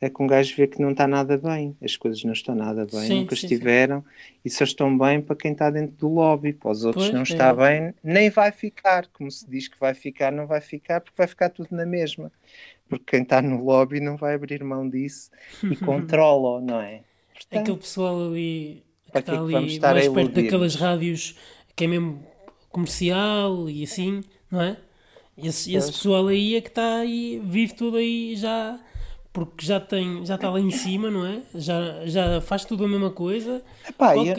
é que um gajo vê que não está nada bem, as coisas não estão nada bem, sim, nunca sim, estiveram sim. e só estão bem para quem está dentro do lobby, para os outros pois, não está é. bem, nem vai ficar, como se diz que vai ficar, não vai ficar, porque vai ficar tudo na mesma, porque quem está no lobby não vai abrir mão disso e controla, não é? Portanto, Aquele pessoal ali que está ali mais perto daquelas rádios que é mesmo comercial e assim, não é? Esse, esse pessoal aí é que está aí, vive tudo aí já, porque já tem, já está lá em cima, não é? Já, já faz tudo a mesma coisa. Epá, qualquer...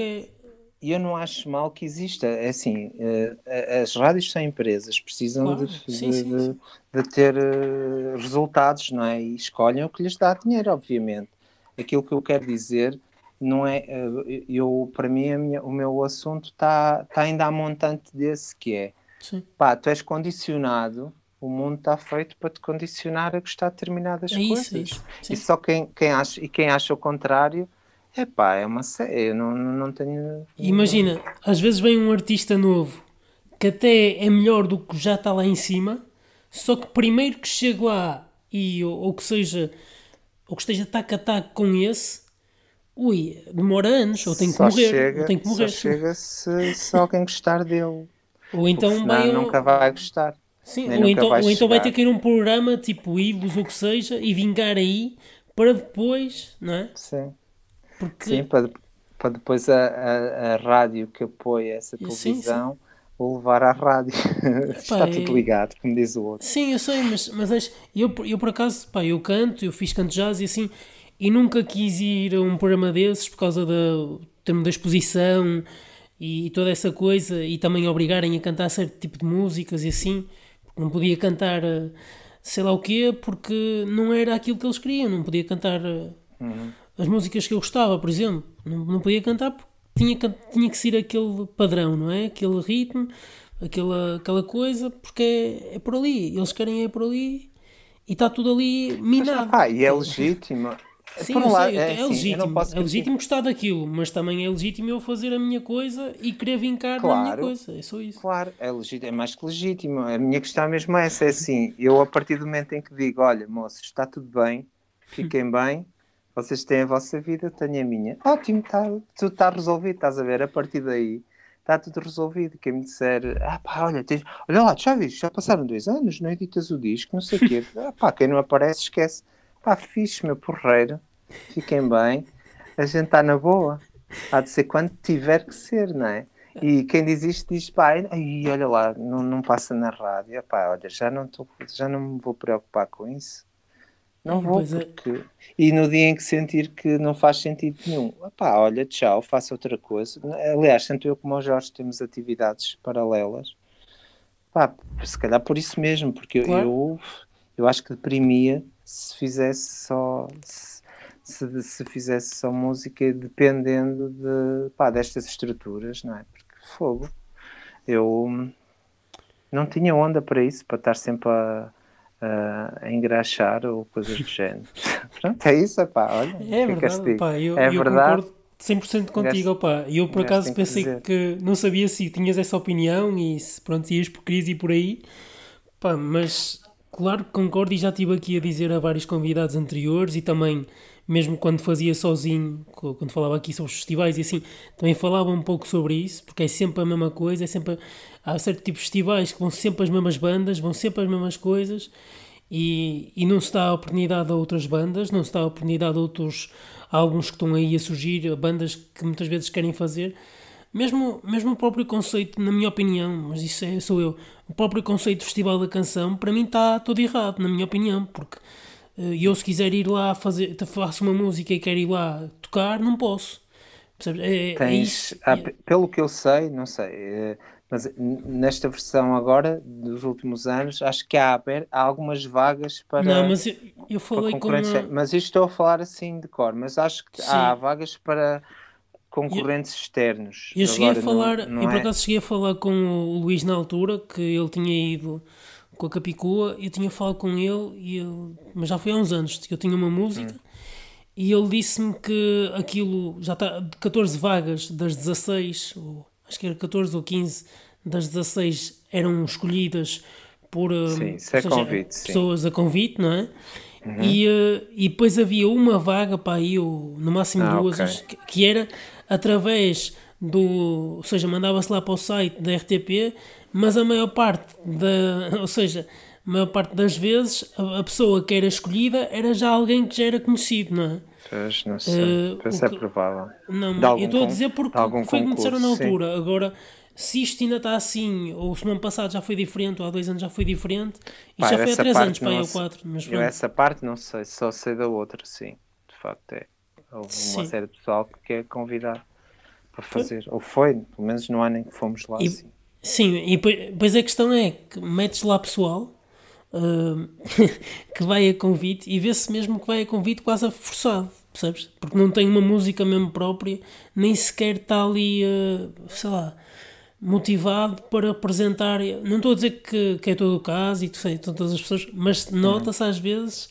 eu, eu não acho mal que exista. É assim, uh, as rádios são empresas, precisam claro. de, sim, de, sim, de, sim. de, ter uh, resultados, não é? E escolhem o que lhes dá dinheiro, obviamente. Aquilo que eu quero dizer não é eh, eu para mim minha, o meu assunto está tá ainda a montante desse que é Sim. pá, tu és condicionado o mundo está feito para te condicionar a gostar de determinadas é coisas isso, é isso. e só quem, quem acha e quem acha o contrário é pá, é uma série, eu não, não tenho imagina, às vezes vem um artista novo que até é melhor do que já está lá em cima só que primeiro que chega lá e ou, ou que seja ou que esteja tac a tac com esse ui, demora anos, ou tem que morrer. Chega, ou tem que morrer. Só chega se, se alguém gostar dele. Ou então vai nunca vai gostar. Sim, ou então, ou então vai ter que ir um programa tipo Ivos ou o que seja e vingar aí para depois, não é? Sim. Porque... Sim, para, para depois a, a, a rádio que apoia essa televisão sim, sim. levar à rádio. Está tudo ligado, como diz o outro. Sim, eu sei, mas, mas eu, eu por acaso, pá, eu canto, eu fiz canto jazz e assim, e nunca quis ir a um programa desses por causa da termo da exposição e toda essa coisa, e também obrigarem a cantar certo tipo de músicas e assim não podia cantar eh, sei lá o quê, porque não era aquilo que eles queriam. Não podia cantar eh, uhum. as músicas que eu gostava, por exemplo. Não, não podia cantar porque tinha, tinha que ser aquele padrão, não é? Aquele ritmo, aquela, aquela coisa, porque é, é por ali. Eles querem é por ali e está tudo ali minado. Ah, e é legítimo. Sim, Por um lado, sei, é, é, legítimo. É legítimo gostar daquilo, mas também é legítimo eu fazer a minha coisa e querer vincar claro, na minha coisa. É só isso. Claro, é, legítimo, é mais que legítimo. A minha questão é mesmo essa: é assim, eu a partir do momento em que digo, olha, moços, está tudo bem, fiquem bem, vocês têm a vossa vida, eu tenho a minha. Ótimo, tá, tudo está resolvido, estás a ver? A partir daí está tudo resolvido. Quem me disser, ah pá, olha, tens... olha lá, já viste, já passaram dois anos, não editas o disco, não sei o quê. ah pá, quem não aparece, esquece. Pá, fixe, meu porreiro fiquem bem, a gente está na boa. Há de ser quando tiver que ser, não é? E quem diz isto diz, pá, aí, olha lá, não, não passa na rádio, pá, olha, já não, tô, já não me vou preocupar com isso. Não vou, é. porque. É. E no dia em que sentir que não faz sentido nenhum, pá, olha, tchau, faço outra coisa. Aliás, tanto eu como o Jorge temos atividades paralelas. Pá, se calhar por isso mesmo, porque claro. eu, eu acho que deprimia se fizesse só. Se se, se fizesse só música dependendo de, pá, destas estruturas, não é? Porque fogo. Eu não tinha onda para isso, para estar sempre a, a, a engraxar ou coisas do género. Pronto, é isso, pá, olha. É verdade, pá, eu, é eu verdade. concordo 100% contigo, opá. Eu por acaso pensei que, que, não sabia se tinhas essa opinião e se pronto, ias por crise e por aí, pá, mas claro que concordo e já estive aqui a dizer a vários convidados anteriores e também mesmo quando fazia sozinho, quando falava aqui sobre os festivais e assim, também falava um pouco sobre isso, porque é sempre a mesma coisa, é sempre há certo tipo de festivais que vão sempre as mesmas bandas, vão sempre as mesmas coisas e, e não se dá a oportunidade a outras bandas, não se dá a oportunidade a outros álbuns que estão aí a surgir, a bandas que muitas vezes querem fazer. Mesmo, mesmo o próprio conceito, na minha opinião, mas isso é, sou eu, o próprio conceito do Festival da Canção, para mim está todo errado, na minha opinião, porque e eu, se quiser ir lá fazer, faço uma música e quero ir lá tocar, não posso. É, é, Tens, é ah, pelo que eu sei, não sei, é, mas nesta versão agora, dos últimos anos, acho que há, há algumas vagas para. Não, mas eu, eu falei com. Uma... Mas isto estou a falar assim de cor, mas acho que Sim. há vagas para concorrentes eu, externos. Eu cheguei agora, a falar, não, não eu por é? acaso cheguei a falar com o Luís na altura, que ele tinha ido com a Capicua, eu tinha falado com ele, e ele, mas já foi há uns anos, que eu tinha uma música, hum. e ele disse-me que aquilo já está de 14 vagas das 16, ou, acho que era 14 ou 15 das 16 eram escolhidas por hum, sim, é seja, convite, pessoas sim. a convite, não é? Uhum. E, uh, e depois havia uma vaga para aí, ou no máximo ah, duas, okay. que, que, era através do. Ou seja, mandava-se lá para o site da RTP mas a maior parte da, ou seja, a maior parte das vezes a, a pessoa que era escolhida era já alguém que já era conhecido, não é? Pois, não sei, uh, pois é que, provável. Não, eu estou a dizer porque foi como disseram na altura, sim. agora se isto ainda está assim, ou se no ano passado já foi diferente, ou há dois anos já foi diferente, e já foi há três anos, pá, ou quatro. Mas eu essa parte não sei, só sei da outra, sim. De facto é. Houve sim. uma série de pessoal que quer convidar para fazer. Foi? Ou foi, pelo menos no ano em que fomos lá, e, sim. Sim, e depois a questão é que metes lá pessoal uh, que vai a convite e vê-se mesmo que vai a convite quase a forçado, percebes? Porque não tem uma música mesmo própria, nem sequer está ali, uh, sei lá, motivado para apresentar. Não estou a dizer que, que é todo o caso e sei, todas as pessoas, mas nota-se às vezes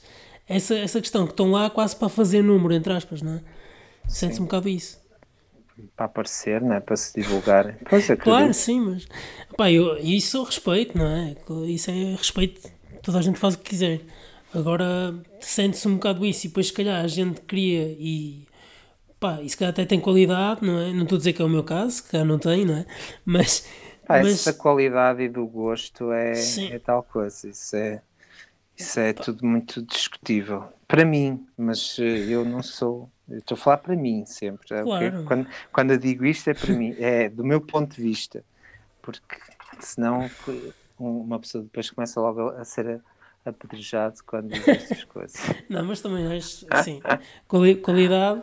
essa, essa questão que estão lá quase para fazer número, entre aspas, não é? Sente-se um bocado isso para aparecer, não é? Para se divulgar. Pois é, claro, sim, mas pá, eu, isso eu respeito, não é? Isso é respeito, toda a gente faz o que quiser. Agora sente-se um bocado isso e depois se calhar a gente cria e pá, e se calhar até tem qualidade, não é? Não estou a dizer que é o meu caso, que não tem, não é? Mas Pá, mas... Essa qualidade e do gosto é, é tal coisa. Isso é, isso é tudo muito discutível. Para mim, mas eh, eu não sou. Estou a falar para mim sempre. Claro. Quando, quando eu digo isto é para mim, é do meu ponto de vista. Porque senão uma pessoa depois começa logo a ser apedrejado quando diz estas coisas. Não, mas também acho, assim, qualidade,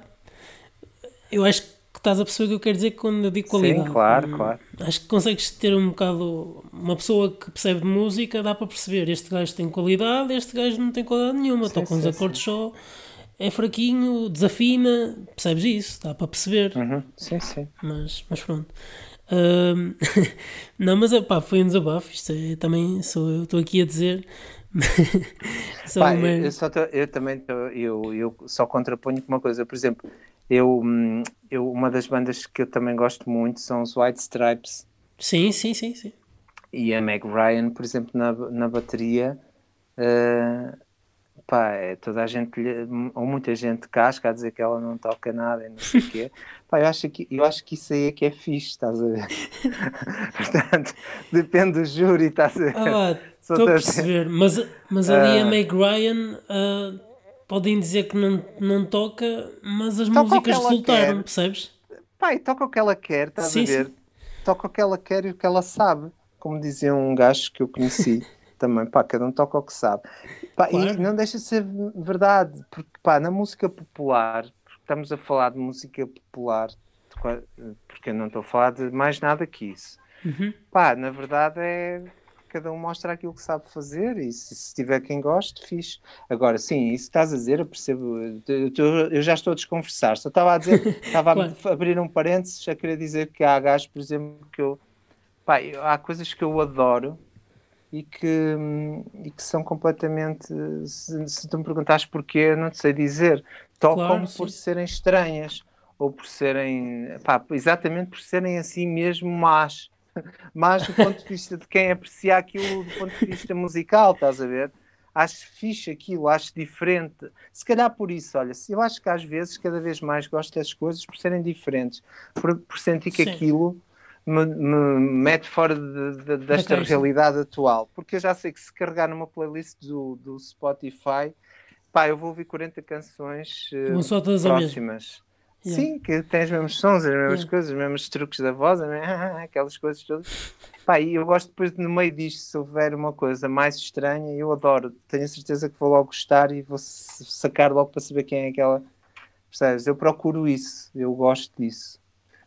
eu acho que estás a perceber o que eu quero dizer quando eu digo qualidade. Sim, claro, hum, claro. Acho que consegues ter um bocado, uma pessoa que percebe de música, dá para perceber, este gajo tem qualidade, este gajo não tem qualidade nenhuma, toca uns acordes sim. só, é fraquinho, desafina, percebes isso, dá para perceber. Uhum. Sim, sim. Mas, mas pronto. não, mas pá, foi um desabafo. Isto é, também sou eu, estou aqui a dizer. pá, uma... eu, só tô, eu também tô, eu, eu só contraponho com uma coisa, por exemplo, eu, hum, eu, uma das bandas que eu também gosto muito são os White Stripes. Sim, sim, sim, sim. E a Meg Ryan, por exemplo, na, na bateria, uh, pá, é, toda a gente, ou muita gente casca a dizer que ela não toca nada e não sei o quê. Pá, eu acho, que, eu acho que isso aí é que é fixe, estás a ver? Portanto, depende do júri, estás a ver? Ah, estou a perceber, mas, mas ali a Meg Ryan uh, podem dizer que não, não toca, mas as músicas resultaram, quer. percebes? Pá, toca o que ela quer, estás sim, a ver? Sim. Toca o que ela quer e o que ela sabe, como dizia um gajo que eu conheci também, pá, cada um toca o que sabe. Pá, claro. E não deixa de ser verdade, porque pá, na música popular, estamos a falar de música popular, porque eu não estou a falar de mais nada que isso. Uhum. Pá, na verdade é cada um mostra aquilo que sabe fazer e se, se tiver quem goste, fixe. Agora, sim, isso estás a dizer, eu percebo, eu, eu já estou a desconversar, só estava a dizer, estava claro. a abrir um parênteses, já queria dizer que há gajos, por exemplo, que eu, pá, há coisas que eu adoro, e que, e que são completamente. Se, se tu me perguntares porquê, não te sei dizer. Tocam claro, por serem estranhas ou por serem. Pá, exatamente por serem assim mesmo más. Mas do ponto de vista de quem aprecia aquilo do ponto de vista musical, estás a ver? Acho fixe aquilo, acho diferente. Se calhar por isso, olha, eu acho que às vezes cada vez mais gosto das coisas por serem diferentes, por, por sentir que Sim. aquilo me, me mete fora de, de, desta realidade atual. Porque eu já sei que se carregar numa playlist do, do Spotify, pá, eu vou ouvir 40 canções uh, próximas. Yeah. Sim, que tem os mesmos sons, as mesmas yeah. coisas, os mesmos truques da voz, aquelas coisas todas. Pá, e eu gosto depois de, no meio disto, se houver uma coisa mais estranha, eu adoro. Tenho certeza que vou logo gostar e vou sacar logo para saber quem é aquela. Percebes? Eu procuro isso, eu gosto disso.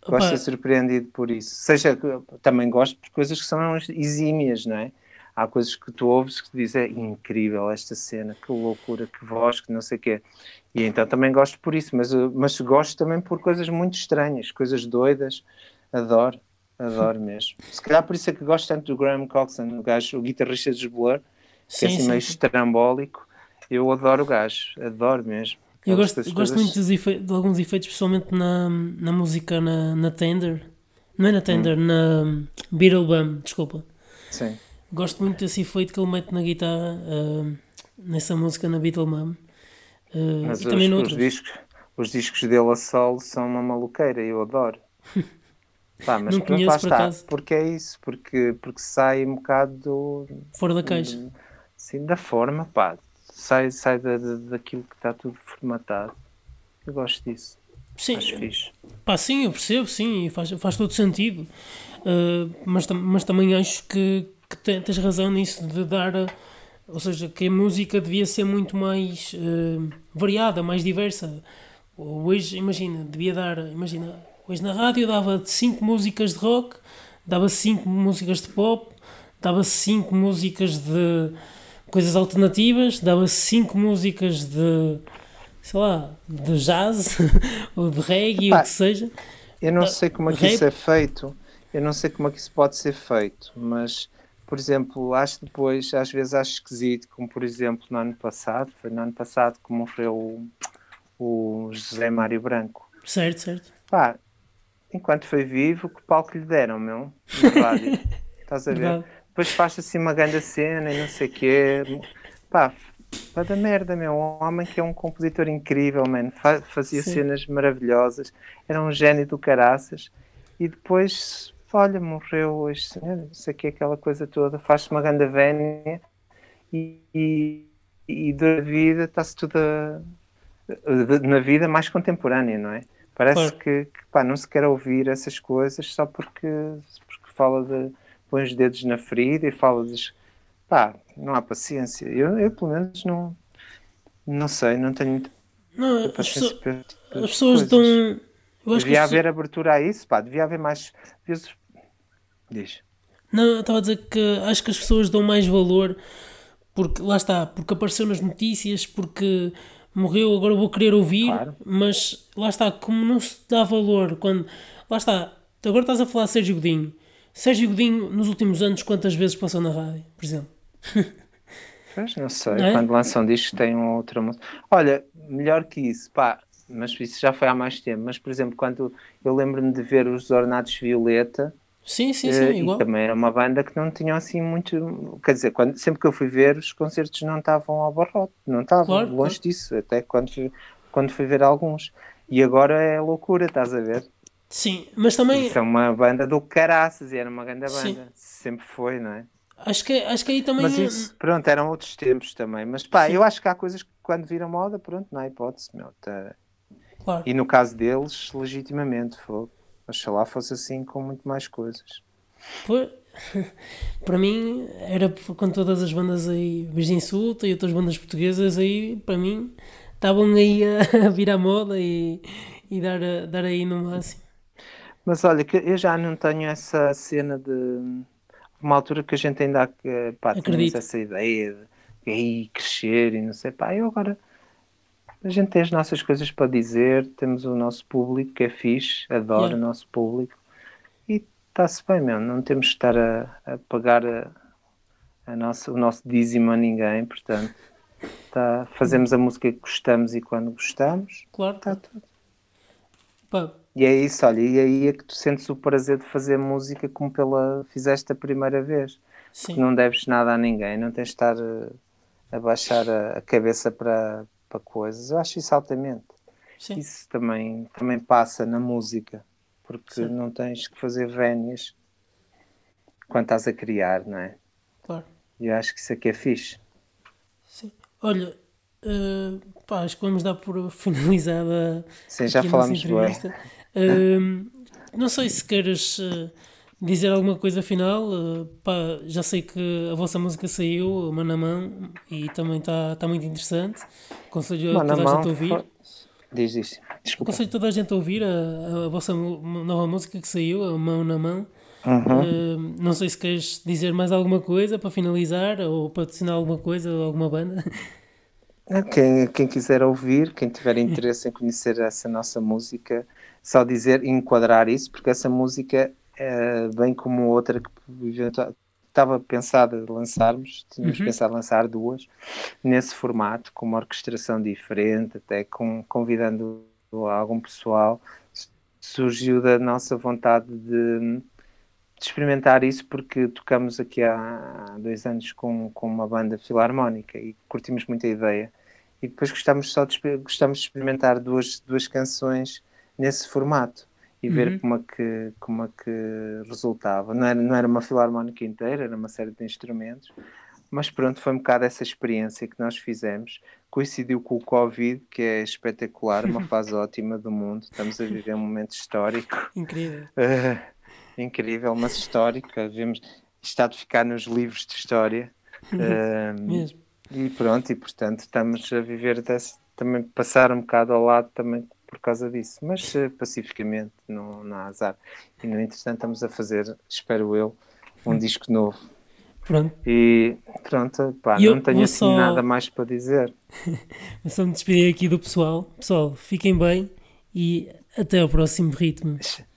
Gosto de ser surpreendido por isso. Seja, também gosto por coisas que são exímias, não é? Há coisas que tu ouves que te dizem é incrível esta cena, que loucura, que voz, que não sei o quê. E então também gosto por isso, mas, mas gosto também por coisas muito estranhas, coisas doidas. Adoro, adoro mesmo. Se calhar por isso é que gosto tanto do Graham Coxon, o gajo, o guitarrista dos Blur, que sim, é assim sim, meio sim. estrambólico. Eu adoro o gajo, adoro mesmo. Eu gosto, gosto coisas... muito de alguns efeitos, especialmente na, na música na, na Tender. Não é na Tender, hum. na Beetlebum, desculpa. Sim. Gosto muito desse efeito que ele mete na guitarra, uh, nessa música na Beetlebum. Uh, Mas e os, também os discos, os discos dele a solo são uma maluqueira, eu adoro. Pá, mas não conheço, por está, porque é isso, porque, porque sai um bocado do, fora da caixa. Sim, da forma, pá, sai, sai da, daquilo que está tudo formatado. Eu gosto disso. Sim, Acho fixe. Pá, sim, eu percebo, sim, faz, faz todo sentido. Uh, mas, mas também acho que, que tens razão nisso de dar. ou seja, que a música devia ser muito mais uh, variada, mais diversa. Hoje, imagina, devia dar. Imagina, hoje na rádio dava 5 músicas de rock, dava 5 músicas de pop, dava 5 músicas de coisas alternativas, dava cinco músicas de sei lá, de jazz ou de reggae, ou o que seja. Eu não sei como é que isso é feito, eu não sei como é que isso pode ser feito, mas por exemplo, acho depois, às vezes acho esquisito, como por exemplo no ano passado, foi no ano passado que morreu o, o José Mário Branco. Certo, certo. Pá, enquanto foi vivo, que palco lhe deram, meu, na rádio. Estás a ver? Verdade depois faz assim uma grande cena e não sei o quê. Pá, pá da merda, meu. Um homem que é um compositor incrível, man. Fazia Sim. cenas maravilhosas. Era um gênio do caraças. E depois, olha, morreu hoje, isso aqui, aquela coisa toda, faz-se uma grande vénia e, e, e da vida está-se tudo a, na vida mais contemporânea, não é? Parece claro. que, que pá, não se quer ouvir essas coisas só porque, porque fala de põe os dedos na ferida e fala de pá, não há paciência. Eu, eu pelo menos não não sei, não tenho não, as, pessoas, tipo as pessoas dão. devia haver pessoas... abertura a isso, pá, devia haver mais. Diz. Não, estava a dizer que acho que as pessoas dão mais valor porque lá está, porque apareceu nas notícias, porque morreu, agora vou querer ouvir, claro. mas lá está, como não se dá valor quando. Lá está, agora estás a falar de Sérgio Godinho. Sérgio Godinho, nos últimos anos, quantas vezes passou na rádio, por exemplo? Pois, não sei. Não é? Quando lançam discos tem um outra música. Olha, melhor que isso, pá, mas isso já foi há mais tempo. Mas, por exemplo, quando eu lembro-me de ver os Ornados Violeta. Sim, sim, sim, uh, igual. também era uma banda que não tinha assim muito. Quer dizer, quando, sempre que eu fui ver, os concertos não estavam ao barrote, não estavam, claro, longe claro. disso, até quando quando fui ver alguns. E agora é loucura, estás a ver? Sim, mas também. Isso é uma banda do caraças e era uma grande banda. Sim. Sempre foi, não é? Acho que, acho que aí também. Mas isso, pronto, eram outros tempos também. Mas pá, Sim. eu acho que há coisas que quando viram moda, pronto, não há hipótese, meu. Tá... Claro. E no caso deles, legitimamente, foi. Oxalá fosse assim com muito mais coisas. Pois, para mim, era com todas as bandas aí, Virgem Insulta e outras bandas portuguesas aí, para mim, estavam aí a, a vir à moda e, e dar, dar aí no máximo. Mas olha, que eu já não tenho essa cena de uma altura que a gente ainda pá, tínhamos essa ideia de aí crescer e não sei, pá, eu agora a gente tem as nossas coisas para dizer, temos o nosso público que é fixe, adora yeah. o nosso público e está-se bem mesmo, não temos que estar a, a pagar a, a nossa, o nosso dízimo a ninguém, portanto tá, fazemos a música que gostamos e quando gostamos, claro. está tudo. Pá, e é isso, olha, e aí é que tu sentes o prazer de fazer música como pela fizeste a primeira vez. Sim. Não deves nada a ninguém, não tens de estar eh, a baixar a, a cabeça para, para coisas. Eu acho isso altamente. Sim. Isso também, também passa na música, porque Sim. não tens que fazer vénias quando estás a criar, não é? Claro. E eu acho que isso aqui é fixe. Sim. Olha, uh, pá, acho que vamos dar por finalizada. Sim, já falámos não sei se queres uh, dizer alguma coisa final. Uh, pá, já sei que a vossa música saiu, mão na mão, e também está tá muito interessante. Aconselho a toda a gente a ouvir. Diz, diz. Desculpa. Aconselho toda a gente a ouvir a, a vossa nova música que saiu, a Mão na Mão. Uhum. Uh, não sei se queres dizer mais alguma coisa para finalizar ou patrocinar alguma coisa ou alguma banda. Quem, quem quiser ouvir, quem tiver interesse em conhecer essa nossa música, só dizer, enquadrar isso, porque essa música, é, bem como outra que estava pensada de lançarmos, tínhamos uhum. pensado lançar duas, nesse formato, com uma orquestração diferente, até com, convidando algum pessoal, surgiu da nossa vontade de, de, experimentar isso, porque tocamos aqui há, há dois anos com, com uma banda filarmónica e curtimos muito a ideia. E depois gostamos só de, gostamos de experimentar duas, duas canções nesse formato e ver uhum. como, é que, como é que resultava. Não era, não era uma filarmónica inteira, era uma série de instrumentos, mas pronto, foi um bocado essa experiência que nós fizemos. Coincidiu com o Covid, que é espetacular, uma fase ótima do mundo. Estamos a viver um momento histórico. Incrível. Uh, incrível, mas histórico. Vemos, está de ficar nos livros de história. Uh, Mesmo. E pronto, e portanto estamos a viver desse, também passar um bocado ao lado também por causa disso, mas uh, pacificamente, não, não há azar. E no entretanto estamos a fazer, espero eu, um hum. disco novo. Pronto. E pronto, pá, eu não tenho assim só... nada mais para dizer. vou só me despedir aqui do pessoal. Pessoal, fiquem bem e até ao próximo ritmo.